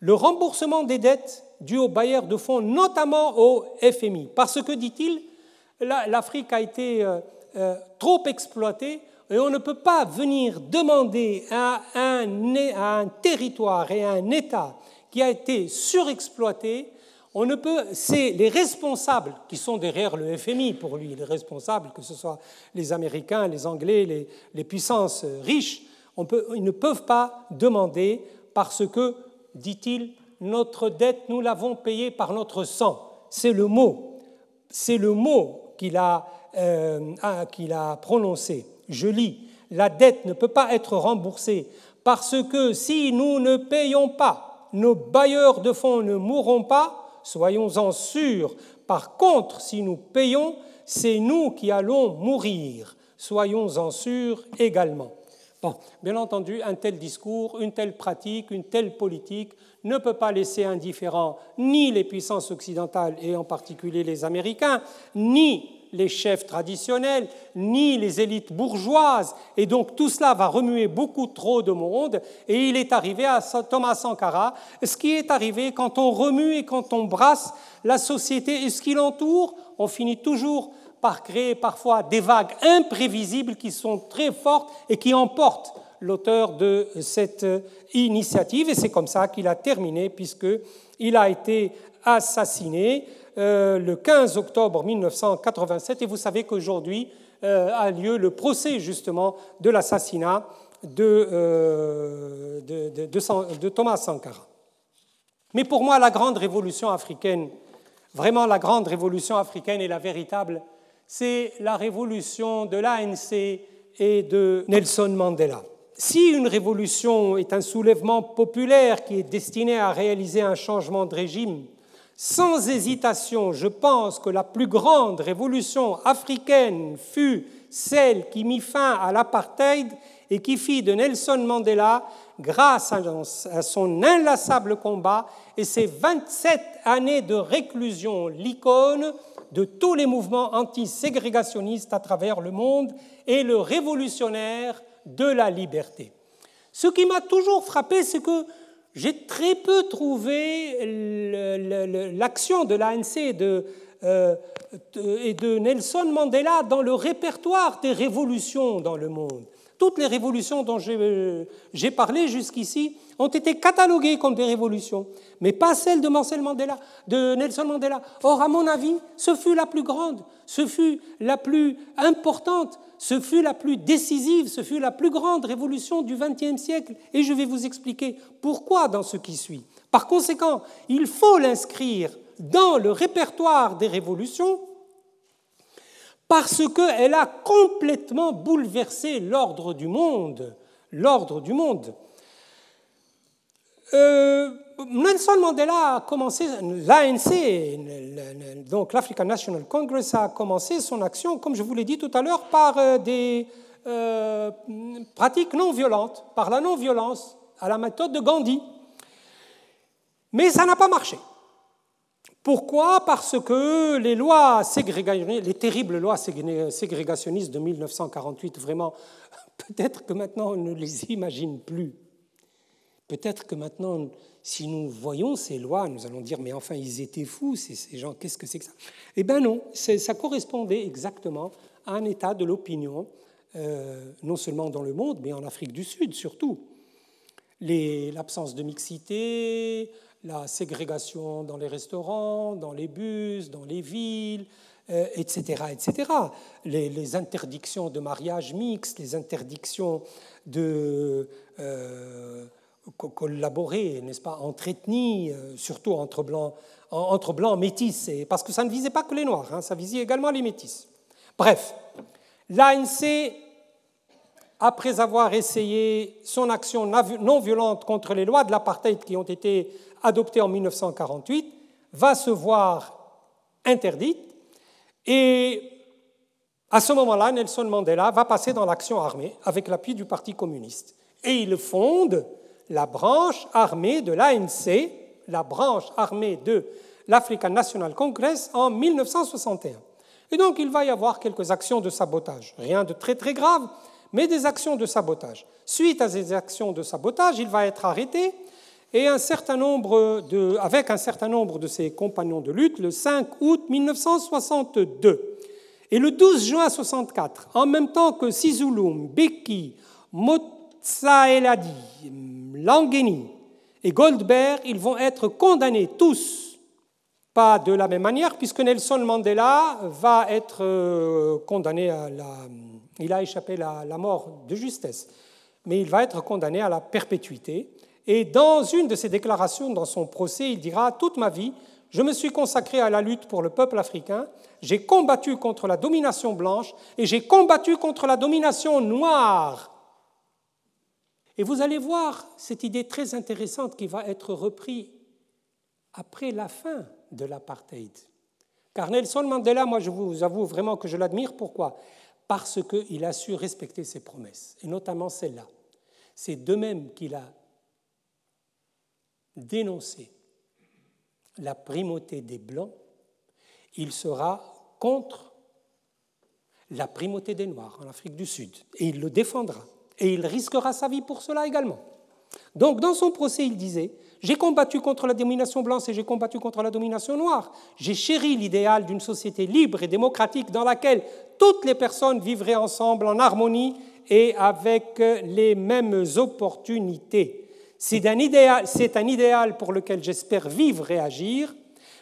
le remboursement des dettes dues aux bailleurs de fonds, notamment au FMI. Parce que, dit-il, l'Afrique a été euh, euh, trop exploitée et on ne peut pas venir demander à un, territoire et à un État qui a été surexploité, On ne peut, c'est les responsables qui sont derrière le FMI pour lui, les responsables, que ce soit les Américains, les Anglais, les, puissances riches, on ils ne peuvent pas demander parce que, dit-il, notre dette, nous l'avons payée par notre sang. C'est le mot, c'est le mot qu'il a, euh, a prononcé. Je lis, la dette ne peut pas être remboursée parce que si nous ne payons pas, nos bailleurs de fonds ne mourront pas, soyons-en sûrs. Par contre, si nous payons, c'est nous qui allons mourir. Soyons-en sûrs également. Bon, bien entendu, un tel discours, une telle pratique, une telle politique ne peut pas laisser indifférents ni les puissances occidentales, et en particulier les Américains, ni les chefs traditionnels, ni les élites bourgeoises. Et donc tout cela va remuer beaucoup trop de monde. Et il est arrivé à Thomas Sankara ce qui est arrivé quand on remue et quand on brasse la société et ce qui l'entoure, on finit toujours par créer parfois des vagues imprévisibles qui sont très fortes et qui emportent l'auteur de cette initiative. Et c'est comme ça qu'il a terminé, puisqu'il a été assassiné euh, le 15 octobre 1987, et vous savez qu'aujourd'hui euh, a lieu le procès justement de l'assassinat de, euh, de, Thomas Sankara. Mais pour moi, la grande révolution africaine, vraiment la grande révolution africaine et la véritable, c'est la révolution de l'ANC et de Nelson Mandela. Si une révolution est un soulèvement populaire qui est destiné à réaliser un changement de régime, sans hésitation, je pense que la plus grande révolution africaine fut celle qui mit fin à l'apartheid et qui fit de Nelson Mandela, grâce à son inlassable combat et ses 27 années de réclusion, l'icône de tous les mouvements antiségrégationnistes à travers le monde et le révolutionnaire de la liberté. Ce qui m'a toujours frappé, c'est que j'ai très peu trouvé l'action de l'ANC euh, et de Nelson Mandela dans le répertoire des révolutions dans le monde. Toutes les révolutions dont j'ai parlé jusqu'ici ont été cataloguées comme des révolutions, mais pas celles de, de Nelson Mandela. Or, à mon avis, ce fut la plus grande, ce fut la plus importante, ce fut la plus décisive, ce fut la plus grande révolution du XXe siècle. Et je vais vous expliquer pourquoi dans ce qui suit. Par conséquent, il faut l'inscrire dans le répertoire des révolutions parce qu'elle a complètement bouleversé l'ordre du monde. L'ordre du monde. Euh, Nelson Mandela a commencé, l'ANC, donc l'African National Congress, a commencé son action, comme je vous l'ai dit tout à l'heure, par euh, des euh, pratiques non violentes, par la non-violence, à la méthode de Gandhi. Mais ça n'a pas marché. Pourquoi? Parce que les lois ségrégationnistes, les terribles lois ségrégationnistes de 1948, vraiment, peut-être que maintenant on ne les imagine plus. Peut-être que maintenant, si nous voyons ces lois, nous allons dire, mais enfin, ils étaient fous, ces gens, qu'est-ce que c'est que ça? Eh bien non, ça correspondait exactement à un état de l'opinion, euh, non seulement dans le monde, mais en Afrique du Sud surtout. L'absence de mixité, la ségrégation dans les restaurants, dans les bus, dans les villes, etc., euh, etc. Les, interdictions de mariage mixte, les interdictions de... Euh, collaborer, n'est-ce pas, entre ethnies, euh, surtout entre blancs, entre blancs métis, parce que ça ne visait pas que les noirs, hein, ça visait également les métis. Bref, l'ANC, après avoir essayé son action non violente contre les lois de l'apartheid qui ont été adoptées en 1948, va se voir interdite et à ce moment-là, Nelson Mandela va passer dans l'action armée avec l'appui du Parti communiste. Et il fonde la branche armée de l'ANC, la branche armée de l'African National Congress en 1961. Et donc il va y avoir quelques actions de sabotage, rien de très très grave, mais des actions de sabotage. Suite à ces actions de sabotage, il va être arrêté avec un certain nombre de ses compagnons de lutte le 5 août 1962. Et le 12 juin 1964, en même temps que Sizulum, Beki, Motsaeladi, Langeni et Goldberg, ils vont être condamnés tous pas de la même manière, puisque Nelson Mandela va être euh, condamné à la... Il a échappé à la mort de justesse, mais il va être condamné à la perpétuité. Et dans une de ses déclarations, dans son procès, il dira Toute ma vie, je me suis consacré à la lutte pour le peuple africain, j'ai combattu contre la domination blanche et j'ai combattu contre la domination noire. Et vous allez voir cette idée très intéressante qui va être reprise après la fin de l'apartheid. Car Nelson Mandela, moi je vous avoue vraiment que je l'admire. Pourquoi? Parce qu'il a su respecter ses promesses, et notamment celle-là. C'est de même qu'il a dénoncé la primauté des Blancs, il sera contre la primauté des Noirs en Afrique du Sud. Et il le défendra. Et il risquera sa vie pour cela également. Donc dans son procès, il disait, j'ai combattu contre la domination blanche et j'ai combattu contre la domination noire. J'ai chéri l'idéal d'une société libre et démocratique dans laquelle toutes les personnes vivraient ensemble en harmonie et avec les mêmes opportunités. C'est un, idéal, c'est un idéal pour lequel j'espère vivre et agir,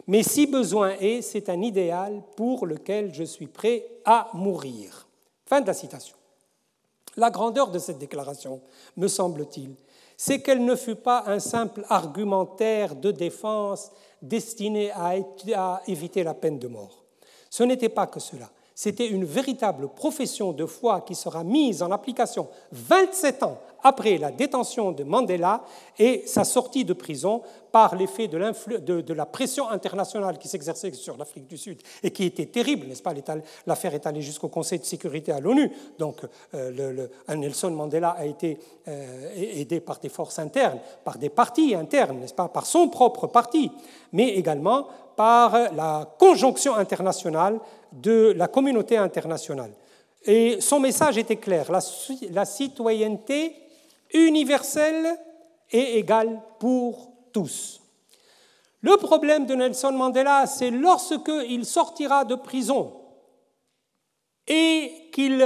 mais si besoin est, c'est un idéal pour lequel je suis prêt à mourir. Fin de la citation. La grandeur de cette déclaration, me semble-t-il, c'est qu'elle ne fut pas un simple argumentaire de défense destiné à éviter la peine de mort. Ce n'était pas que cela. C'était une véritable profession de foi qui sera mise en application 27 ans après la détention de Mandela et sa sortie de prison par l'effet de, la pression internationale qui s'exerçait sur l'Afrique du Sud et qui était terrible, n'est-ce pas L'affaire est allée jusqu'au Conseil de sécurité à l'ONU. Donc euh, Nelson Mandela a été euh, aidé par des forces internes, par des partis internes, n'est-ce pas Par son propre parti, mais également par la conjonction internationale de la communauté internationale. Et son message était clair, la, la citoyenneté universelle et égale pour Le problème de Nelson Mandela, c'est lorsqu'il sortira de prison et qu'il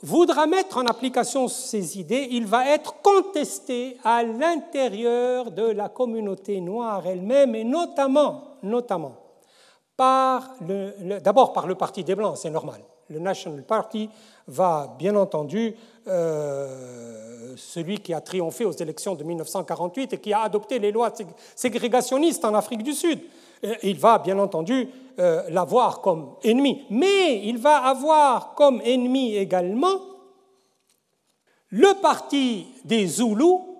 voudra mettre en application ses idées, il va être contesté à l'intérieur de la communauté noire elle-même et notamment, notamment d'abord par le Parti des Blancs, c'est normal. Le National Party va bien entendu euh, celui qui a triomphé aux élections de 1948 et qui a adopté les lois ségrégationnistes en Afrique du Sud. Il va bien entendu euh, l'avoir comme ennemi. Mais il va avoir comme ennemi également le parti des Zoulous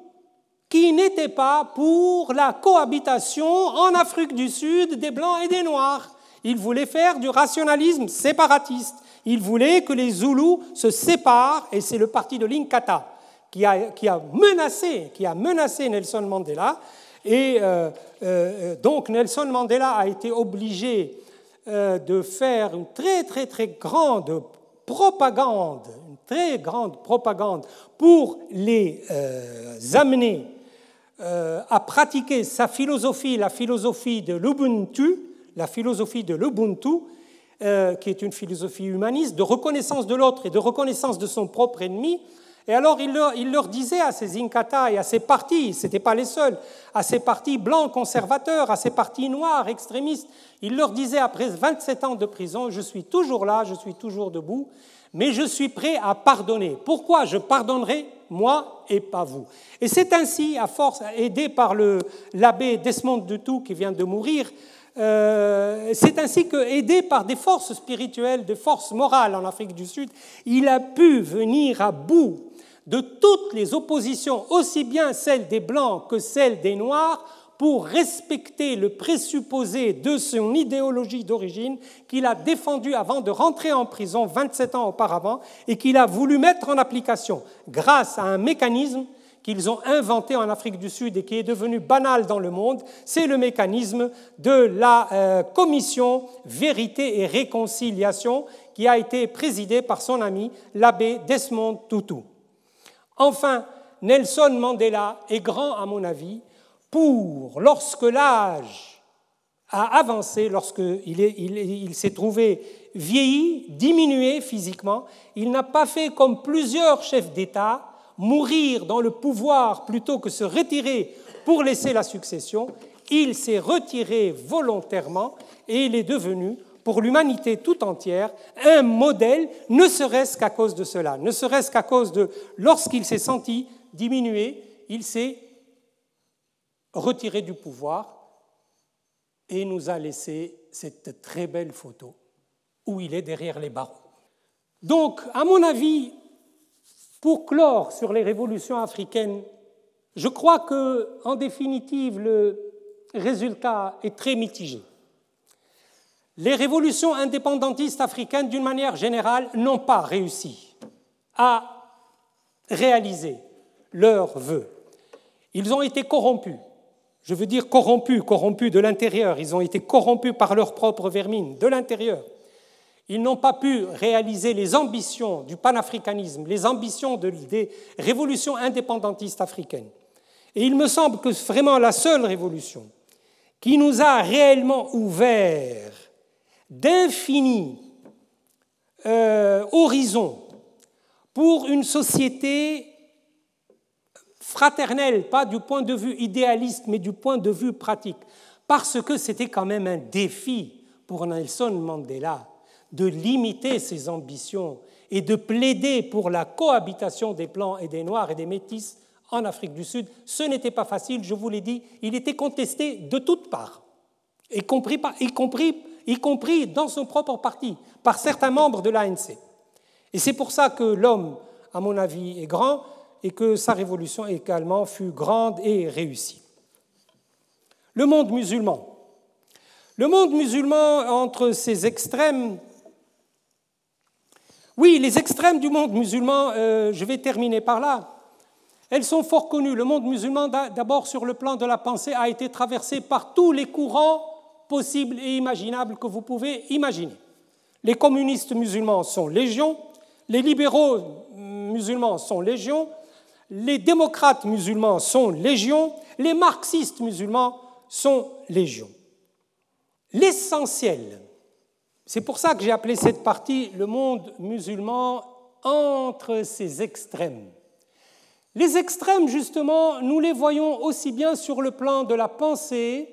qui n'était pas pour la cohabitation en Afrique du Sud des Blancs et des Noirs. Il voulait faire du rationalisme séparatiste. Il voulait que les Zoulous se séparent, et c'est le parti de l'Inkata qui a, qui a, menacé, qui a menacé Nelson Mandela. Et euh, euh, donc Nelson Mandela a été obligé euh, de faire une très très très grande propagande, une très grande propagande pour les amener à pratiquer sa philosophie, la philosophie de l'Ubuntu, la philosophie de l'Ubuntu, euh, qui est une philosophie humaniste, de reconnaissance de l'autre et de reconnaissance de son propre ennemi. Et alors il leur, disait à ces Inkata et à ces partis, ce n'étaient pas les seuls, à ces partis blancs conservateurs, à ces partis noirs extrémistes, il leur disait après 27 ans de prison, je suis toujours là, je suis toujours debout, mais je suis prêt à pardonner. Pourquoi je pardonnerai moi et pas vous? Et c'est ainsi, à force, aidé par l'abbé Desmond Dutou qui vient de mourir, euh, c'est ainsi que, aidé par des forces spirituelles, des forces morales en Afrique du Sud, il a pu venir à bout de toutes les oppositions, aussi bien celles des Blancs que celles des Noirs, pour respecter le présupposé de son idéologie d'origine qu'il a défendu avant de rentrer en prison 27 ans auparavant et qu'il a voulu mettre en application grâce à un mécanisme qu'ils ont inventé en Afrique du Sud et qui est devenu banal dans le monde, c'est le mécanisme de la euh, commission Vérité et Réconciliation qui a été présidée par son ami l'abbé Desmond Tutu. Enfin, Nelson Mandela est grand, à mon avis, pour, lorsque l'âge a avancé, lorsqu'il il s'est trouvé vieilli, diminué physiquement, il n'a pas fait comme plusieurs chefs d'État mourir dans le pouvoir plutôt que se retirer pour laisser la succession, il s'est retiré volontairement et il est devenu, pour l'humanité tout entière, un modèle, ne serait-ce qu'à cause de cela, ne serait-ce qu'à cause de, lorsqu'il s'est senti diminué, il s'est retiré du pouvoir et nous a laissé cette très belle photo où il est derrière les barreaux. Donc, à mon avis, pour clore sur les révolutions africaines, je crois que, en définitive, le résultat est très mitigé. Les révolutions indépendantistes africaines, d'une manière générale, n'ont pas réussi à réaliser leurs vœux. Ils ont été corrompus. Je veux dire corrompus, corrompus de l'intérieur. Ils ont été corrompus par leur propre vermine, de l'intérieur. Ils n'ont pas pu réaliser les ambitions du panafricanisme, les ambitions des révolutions indépendantistes africaines. Et il me semble que vraiment la seule révolution qui nous a réellement ouvert d'infinis euh, horizons pour une société fraternelle, pas du point de vue idéaliste, mais du point de vue pratique, parce que c'était quand même un défi pour Nelson Mandela de limiter ses ambitions et de plaider pour la cohabitation des Blancs et des Noirs et des Métis en Afrique du Sud. Ce n'était pas facile, je vous l'ai dit, il était contesté de toutes parts, y compris, y compris, y compris dans son propre parti, par certains membres de l'ANC. Et c'est pour ça que l'homme, à mon avis, est grand et que sa révolution également fut grande et réussie. Le monde musulman. Le monde musulman, entre ses extrêmes, oui, les extrêmes du monde musulman, euh, je vais terminer par là, elles sont fort connues. Le monde musulman, d'abord sur le plan de la pensée, a été traversé par tous les courants possibles et imaginables que vous pouvez imaginer. Les communistes musulmans sont légion, les libéraux musulmans sont légion, les démocrates musulmans sont légion, les marxistes musulmans sont légion. L'essentiel c'est pour ça que j'ai appelé cette partie le monde musulman entre ses extrêmes. Les extrêmes, justement, nous les voyons aussi bien sur le plan de la pensée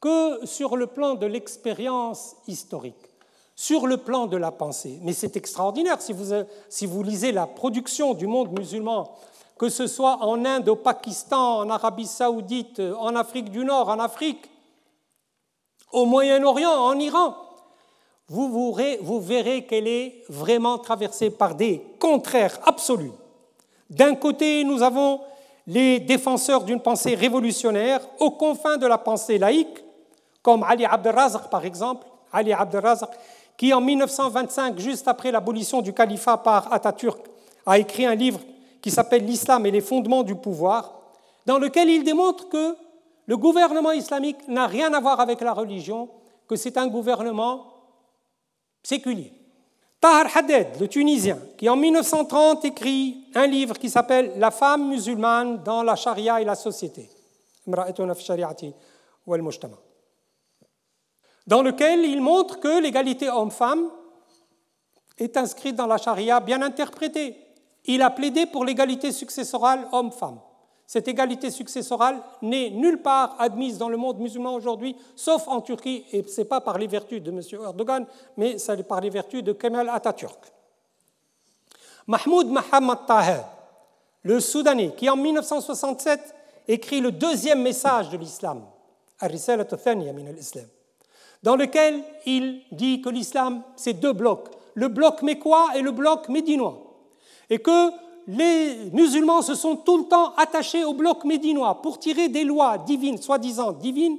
que sur le plan de l'expérience historique, sur le plan de la pensée. Mais c'est extraordinaire si vous, si vous lisez la production du monde musulman, que ce soit en Inde, au Pakistan, en Arabie saoudite, en Afrique du Nord, en Afrique, au Moyen-Orient, en Iran vous, verrez qu'elle est vraiment traversée par des contraires absolus. D'un côté, nous avons les défenseurs d'une pensée révolutionnaire aux confins de la pensée laïque, comme Ali Abdelrazak par exemple, Ali qui en 1925, juste après l'abolition du califat par Atatürk, a écrit un livre qui s'appelle L'islam et les fondements du pouvoir, dans lequel il démontre que le gouvernement islamique n'a rien à voir avec la religion, que c'est un gouvernement séculier. Tahar Haddad, le Tunisien, qui en 1930 écrit un livre qui s'appelle La femme musulmane dans la charia et la société, dans lequel il montre que l'égalité homme-femme est inscrite dans la charia bien interprétée. Il a plaidé pour l'égalité successorale homme-femme. Cette égalité successorale n'est nulle part admise dans le monde musulman aujourd'hui, sauf en Turquie, et ce n'est pas par les vertus de M. Erdogan, mais c'est par les vertus de Kemal Atatürk. Mahmoud Mohammad Taher, le Soudanais, qui en 1967 écrit le deuxième message de l'islam, dans lequel il dit que l'islam, c'est deux blocs, le bloc mécois et le bloc médinois, et que les musulmans se sont tout le temps attachés au bloc médinois pour tirer des lois divines, soi-disant divines,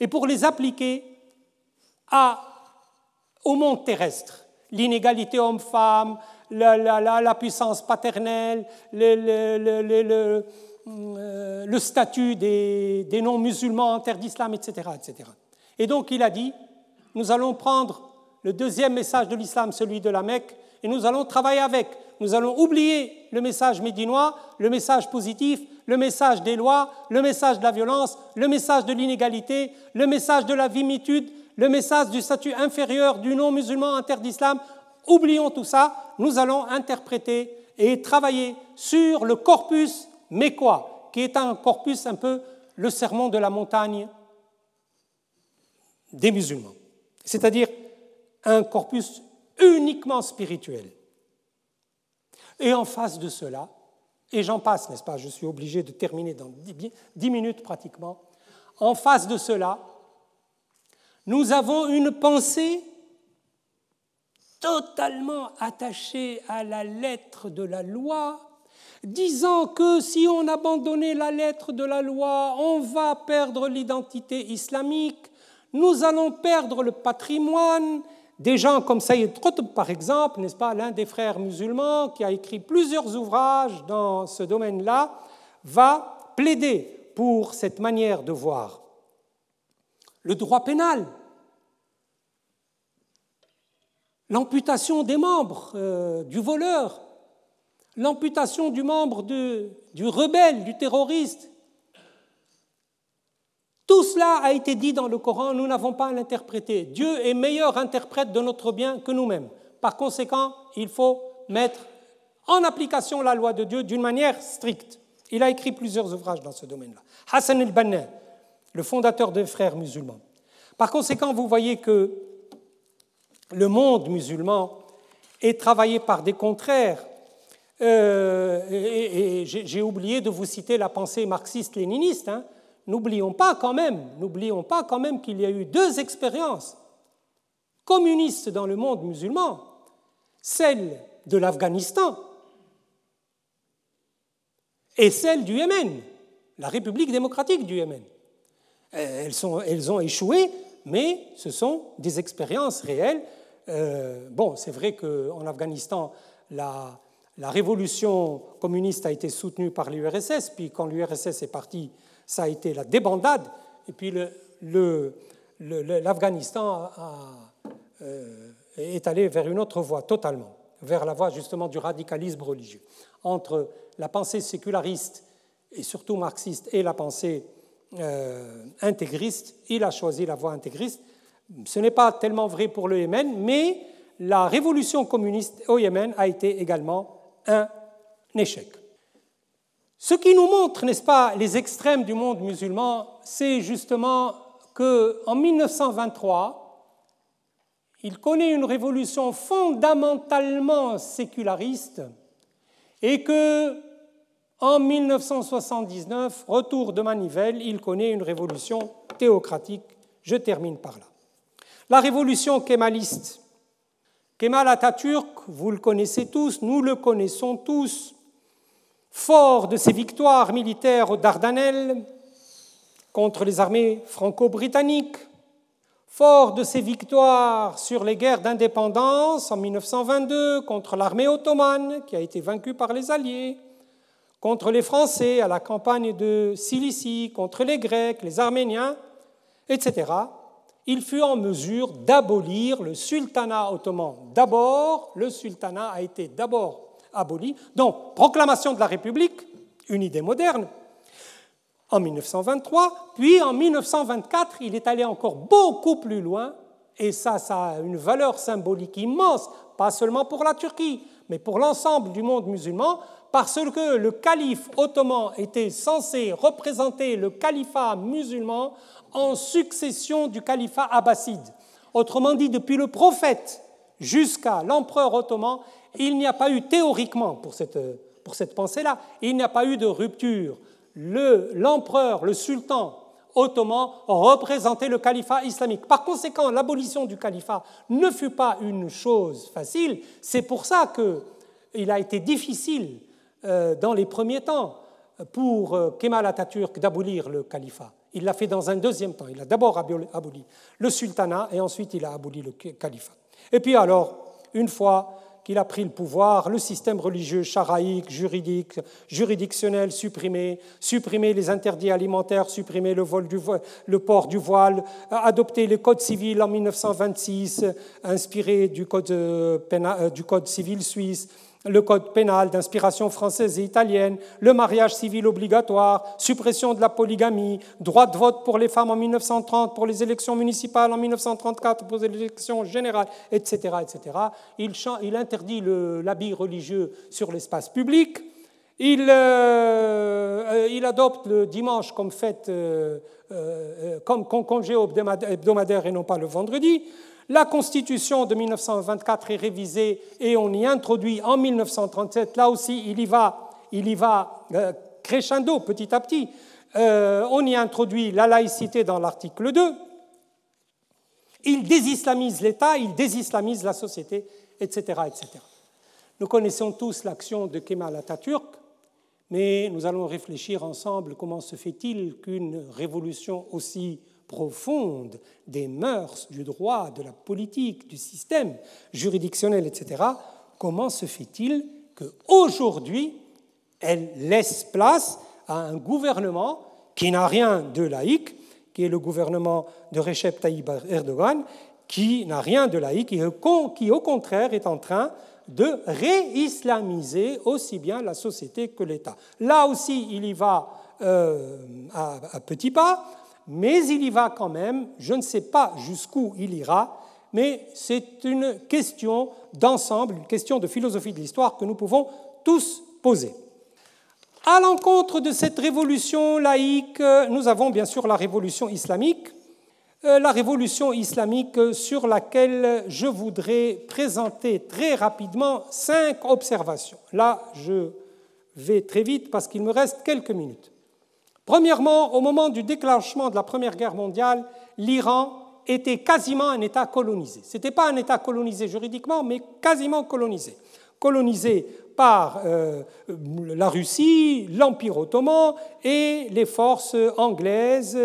et pour les appliquer au monde terrestre. L'inégalité homme-femme, la, puissance paternelle, le, euh, statut des, non-musulmans en terre d'islam, etc., etc. Et donc il a dit, nous allons prendre le deuxième message de l'islam, celui de la Mecque, et nous allons travailler avec nous allons oublier le message médinois, le message positif, le message des lois, le message de la violence, le message de l'inégalité, le message de la vimitude, le message du statut inférieur du non-musulman en terre d'islam. Oublions tout ça, nous allons interpréter et travailler sur le corpus mécois, qui est un corpus un peu le sermon de la montagne des musulmans, c'est-à-dire un corpus uniquement spirituel. Et en face de cela, et j'en passe, n'est-ce pas, je suis obligé de terminer dans dix minutes pratiquement, en face de cela, nous avons une pensée totalement attachée à la lettre de la loi, disant que si on abandonnait la lettre de la loi, on va perdre l'identité islamique, nous allons perdre le patrimoine. Des gens comme Sayyid Qutb, par exemple, n'est-ce pas, l'un des frères musulmans qui a écrit plusieurs ouvrages dans ce domaine-là, va plaider pour cette manière de voir. Le droit pénal, l'amputation des membres euh, du voleur, l'amputation du membre du rebelle, du terroriste. Tout cela a été dit dans le Coran, nous n'avons pas à l'interpréter. Dieu est meilleur interprète de notre bien que nous-mêmes. Par conséquent, il faut mettre en application la loi de Dieu d'une manière stricte. Il a écrit plusieurs ouvrages dans ce domaine-là. Hassan el-Banna, le fondateur des frères musulmans. Par conséquent, vous voyez que le monde musulman est travaillé par des contraires. Euh, et, j'ai oublié de vous citer la pensée marxiste-léniniste. Hein. N'oublions pas quand même, qu'il y a eu deux expériences communistes dans le monde musulman, celle de l'Afghanistan et celle du Yémen, la République démocratique du Yémen. Elles, sont, elles ont échoué, mais ce sont des expériences réelles euh, bon, c'est vrai qu'en Afghanistan, la, révolution communiste a été soutenue par l'URSS, puis quand l'URSS est parti, ça a été la débandade, et puis l'Afghanistan euh, est allé vers une autre voie totalement, vers la voie justement du radicalisme religieux. Entre la pensée séculariste et surtout marxiste et la pensée euh, intégriste, il a choisi la voie intégriste, ce n'est pas tellement vrai pour le Yémen, mais la révolution communiste au Yémen a été également un échec. Ce qui nous montre, n'est-ce pas, les extrêmes du monde musulman, c'est justement qu'en 1923, il connaît une révolution fondamentalement séculariste et que en 1979, retour de Manivelle, il connaît une révolution théocratique. Je termine par là. La révolution kémaliste. Kemal Atatürk, vous le connaissez tous, nous le connaissons tous, fort de ses victoires militaires aux Dardanelles contre les armées franco-britanniques, fort de ses victoires sur les guerres d'indépendance en 1922 contre l'armée ottomane qui a été vaincue par les Alliés, contre les Français à la campagne de Cilicie, contre les Grecs, les Arméniens, etc il fut en mesure d'abolir le sultanat ottoman. D'abord, le sultanat a été d'abord donc proclamation de la République, une idée moderne, en 1923, puis en 1924, il est allé encore beaucoup plus loin, et ça, ça a une valeur symbolique immense, pas seulement pour la Turquie, mais pour l'ensemble du monde musulman, parce que le calife ottoman était censé représenter le califat musulman en succession du califat abbasside. Autrement dit, depuis le prophète jusqu'à l'empereur ottoman, il n'y a pas eu théoriquement, pour cette, pour cette pensée-là, il n'y a pas eu de rupture. L'empereur, le, sultan ottoman représentait le califat islamique. Par conséquent, l'abolition du califat ne fut pas une chose facile. C'est pour ça qu'il a été difficile euh, dans les premiers temps pour euh, Kemal Atatürk d'abolir le califat. Il l'a fait dans un deuxième temps. Il a d'abord aboli le sultanat et ensuite il a aboli le califat. Et puis alors, une fois qu'il a pris le pouvoir, le système religieux charaïque, juridique, juridictionnel supprimé, supprimer les interdits alimentaires, supprimer le, vol du le port du voile, adopter le code civil en 1926, inspiré euh, euh, du code civil suisse, le code pénal d'inspiration française et italienne, le mariage civil obligatoire, suppression de la polygamie, droit de vote pour les femmes en 1930, pour les élections municipales en 1934, pour les élections générales, etc. etc. Il, interdit l'habit religieux sur l'espace public Il, euh, il, adopte le dimanche comme fête, euh, euh, comme congé hebdomadaire et non pas le vendredi. La Constitution de 1924 est révisée et on y introduit en 1937, là aussi il y va, va crescendo petit à petit, on y introduit la laïcité dans l'article 2. Il désislamise l'État, il désislamise la société, etc., etc. Nous connaissons tous l'action de Kemal Atatürk, mais nous allons réfléchir ensemble comment se fait-il qu'une révolution aussi profonde des mœurs, du droit, de la politique, du système juridictionnel, etc., comment se fait-il qu'aujourd'hui, elle laisse place à un gouvernement qui n'a rien de laïque, qui est le gouvernement de Recep Tayyip Erdogan, qui n'a rien de laïque qui, au contraire, est en train de réislamiser aussi bien la société que l'État. Là aussi, il y va euh, à, petits pas, mais il y va quand même, je ne sais pas jusqu'où il ira, mais c'est une question d'ensemble, une question de philosophie de l'histoire que nous pouvons tous poser. À l'encontre de cette révolution laïque, nous avons bien sûr la révolution islamique, euh, la révolution islamique sur laquelle je voudrais présenter très rapidement cinq observations. Là, je vais très vite parce qu'il me reste quelques minutes. Premièrement, au moment du déclenchement de la Première Guerre mondiale, l'Iran était quasiment un État colonisé. Ce n'était pas un État colonisé juridiquement, mais quasiment colonisé. Colonisé par euh, la Russie, l'Empire ottoman et les forces anglaises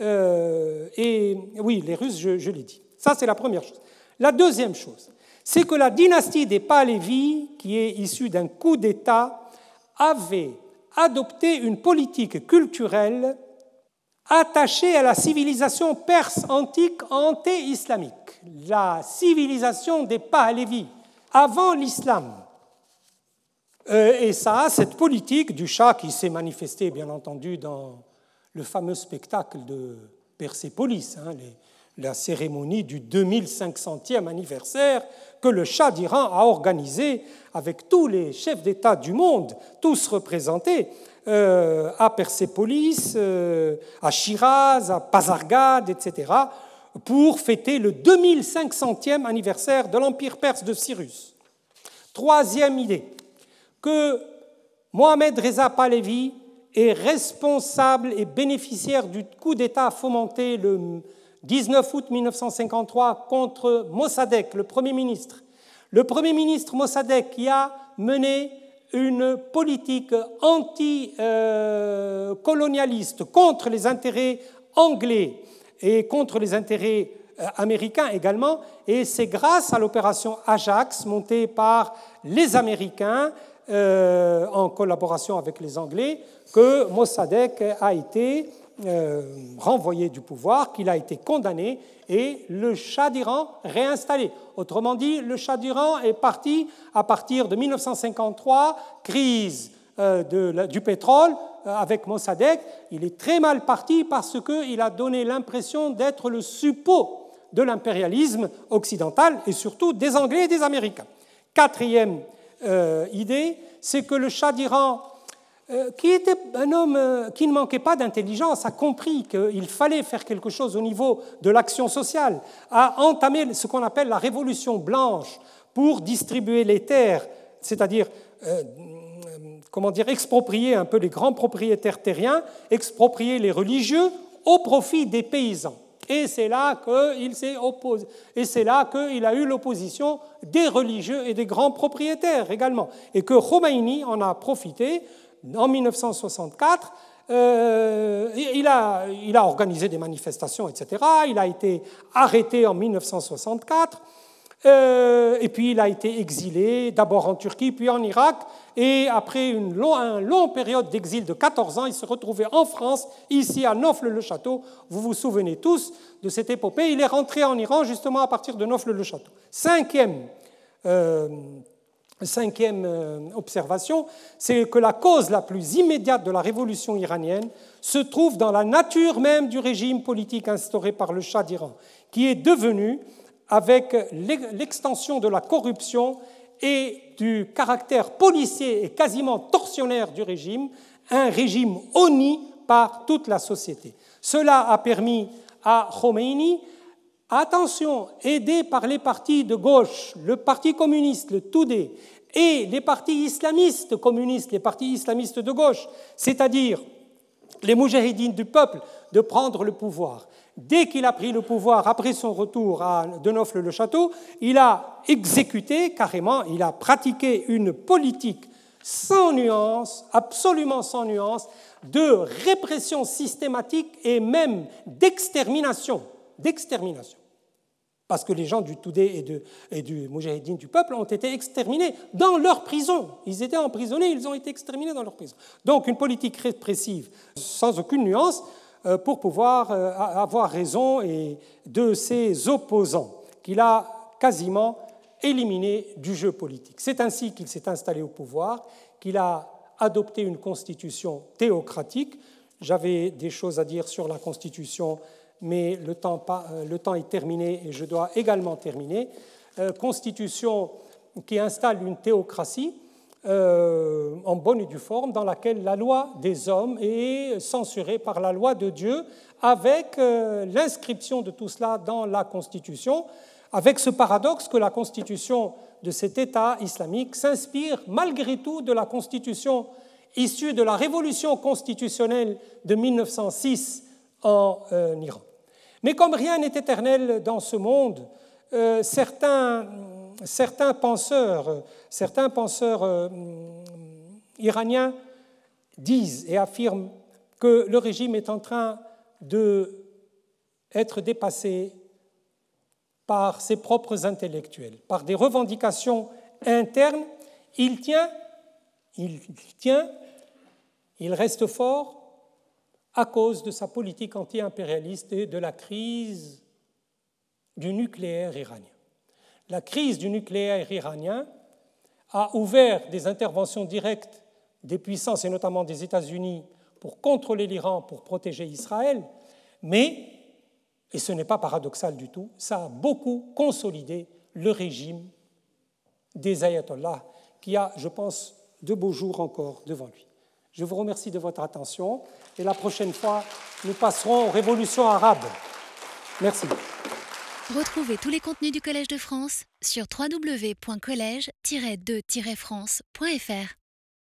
euh, et oui, les Russes, je, l'ai dit. Ça, c'est la première chose. La deuxième chose, c'est que la dynastie des Pahlavis, qui est issue d'un coup d'État, avait adopté une politique culturelle attachée à la civilisation perse antique anté-islamique. La civilisation des Pahlavis, avant l'islam. Euh, et ça, cette politique du chat qui s'est manifestée, bien entendu, dans le fameux spectacle de Persépolis, hein, la cérémonie du 2500e anniversaire que le Shah d'Iran a organisé avec tous les chefs d'État du monde, tous représentés, euh, à Persépolis, euh, à Shiraz, à Pazargad, etc., pour fêter le 2500e anniversaire de l'Empire perse de Cyrus. Troisième idée, que Mohamed Reza Pahlavi est responsable et bénéficiaire du coup d'État fomenté le 19 août 1953 contre Mossadegh, le Premier ministre. Le Premier ministre Mossadegh qui a mené une politique anti-colonialiste contre les intérêts anglais et contre les intérêts euh, américains également. Et c'est grâce à l'opération Ajax montée par les Américains euh, en collaboration avec les Anglais que Mossadegh a été euh, renvoyé du pouvoir, qu'il a été condamné et le Shah d'Iran réinstallé. Autrement dit, le Shah d'Iran est parti à partir de 1953, crise euh, du pétrole avec Mossadegh. Il est très mal parti parce qu'il a donné l'impression d'être le suppôt de l'impérialisme occidental et surtout des Anglais et des Américains. Quatrième euh, idée, c'est que le Shah d'Iran, euh, qui était un homme euh, qui ne manquait pas d'intelligence, a compris qu'il fallait faire quelque chose au niveau de l'action sociale, a entamé ce qu'on appelle la révolution blanche pour distribuer les terres, c'est-à-dire dire, exproprier un peu les grands propriétaires terriens, exproprier les religieux au profit des paysans. Et c'est là qu'il s'est opposé. Et c'est là qu'il a eu l'opposition des religieux et des grands propriétaires également. Et que Khomeini en a profité en 1964. Euh, il, a, organisé des manifestations, etc. Il a été arrêté en 1964. Euh, et puis il a été exilé, d'abord en Turquie, puis en Irak. Et après une, longue période d'exil de 14 ans, il se retrouvait en France, ici à Nofle-le-Château. Vous vous souvenez tous de cette épopée. Il est rentré en Iran justement à partir de Nofle-le-Château. Cinquième, euh, cinquième euh, observation, c'est que la cause la plus immédiate de la révolution iranienne se trouve dans la nature même du régime politique instauré par le Shah d'Iran, qui est devenu avec l'extension de la corruption et du caractère policier et quasiment torsionnaire du régime, un régime honni par toute la société. Cela a permis à Khomeini, attention, aidé par les partis de gauche, le Parti communiste, le Toudé, et les partis islamistes communistes, les partis islamistes de gauche, c'est-à-dire les moujahidines du peuple, de prendre le pouvoir. Dès qu'il a pris le pouvoir, après son retour à Denofle-le-Château, il a exécuté carrément, il a pratiqué une politique sans nuance, absolument sans nuance, de répression systématique et même d'extermination. D'extermination. Parce que les gens du Toudé et, du Moujahidine du peuple ont été exterminés dans leur prison. Ils étaient emprisonnés, ils ont été exterminés dans leur prison. Donc une politique répressive sans aucune nuance euh, pour pouvoir euh, avoir raison de ses opposants, qu'il a quasiment éliminés du jeu politique. C'est ainsi qu'il s'est installé au pouvoir, qu'il a adopté une constitution théocratique. J'avais des choses à dire sur la constitution mais le temps, euh, le temps, est terminé et je dois également terminer. Euh, constitution qui installe une théocratie euh, en bonne et due forme dans laquelle la loi des hommes est censurée par la loi de Dieu avec l'inscription de tout cela dans la Constitution, avec ce paradoxe que la Constitution de cet État islamique s'inspire malgré tout de la Constitution issue de la révolution constitutionnelle de 1906 en Iran. Mais comme rien n'est éternel dans ce monde, euh, certains, penseurs euh, iraniens disent et affirment que le régime est en train d'être dépassé par ses propres intellectuels, par des revendications internes. Il tient, il tient, il reste fort à cause de sa politique anti-impérialiste et de la crise du nucléaire iranien. La crise du nucléaire iranien a ouvert des interventions directes des puissances, et notamment des États-Unis, pour contrôler l'Iran, pour protéger Israël, mais, et ce n'est pas paradoxal du tout, ça a beaucoup consolidé le régime des ayatollahs, qui a, je pense, de beaux jours encore devant lui. Je vous remercie de votre attention et la prochaine fois, nous passerons aux révolutions arabes. Merci. Retrouvez tous les contenus du Collège de France sur www.colège-2-france.fr.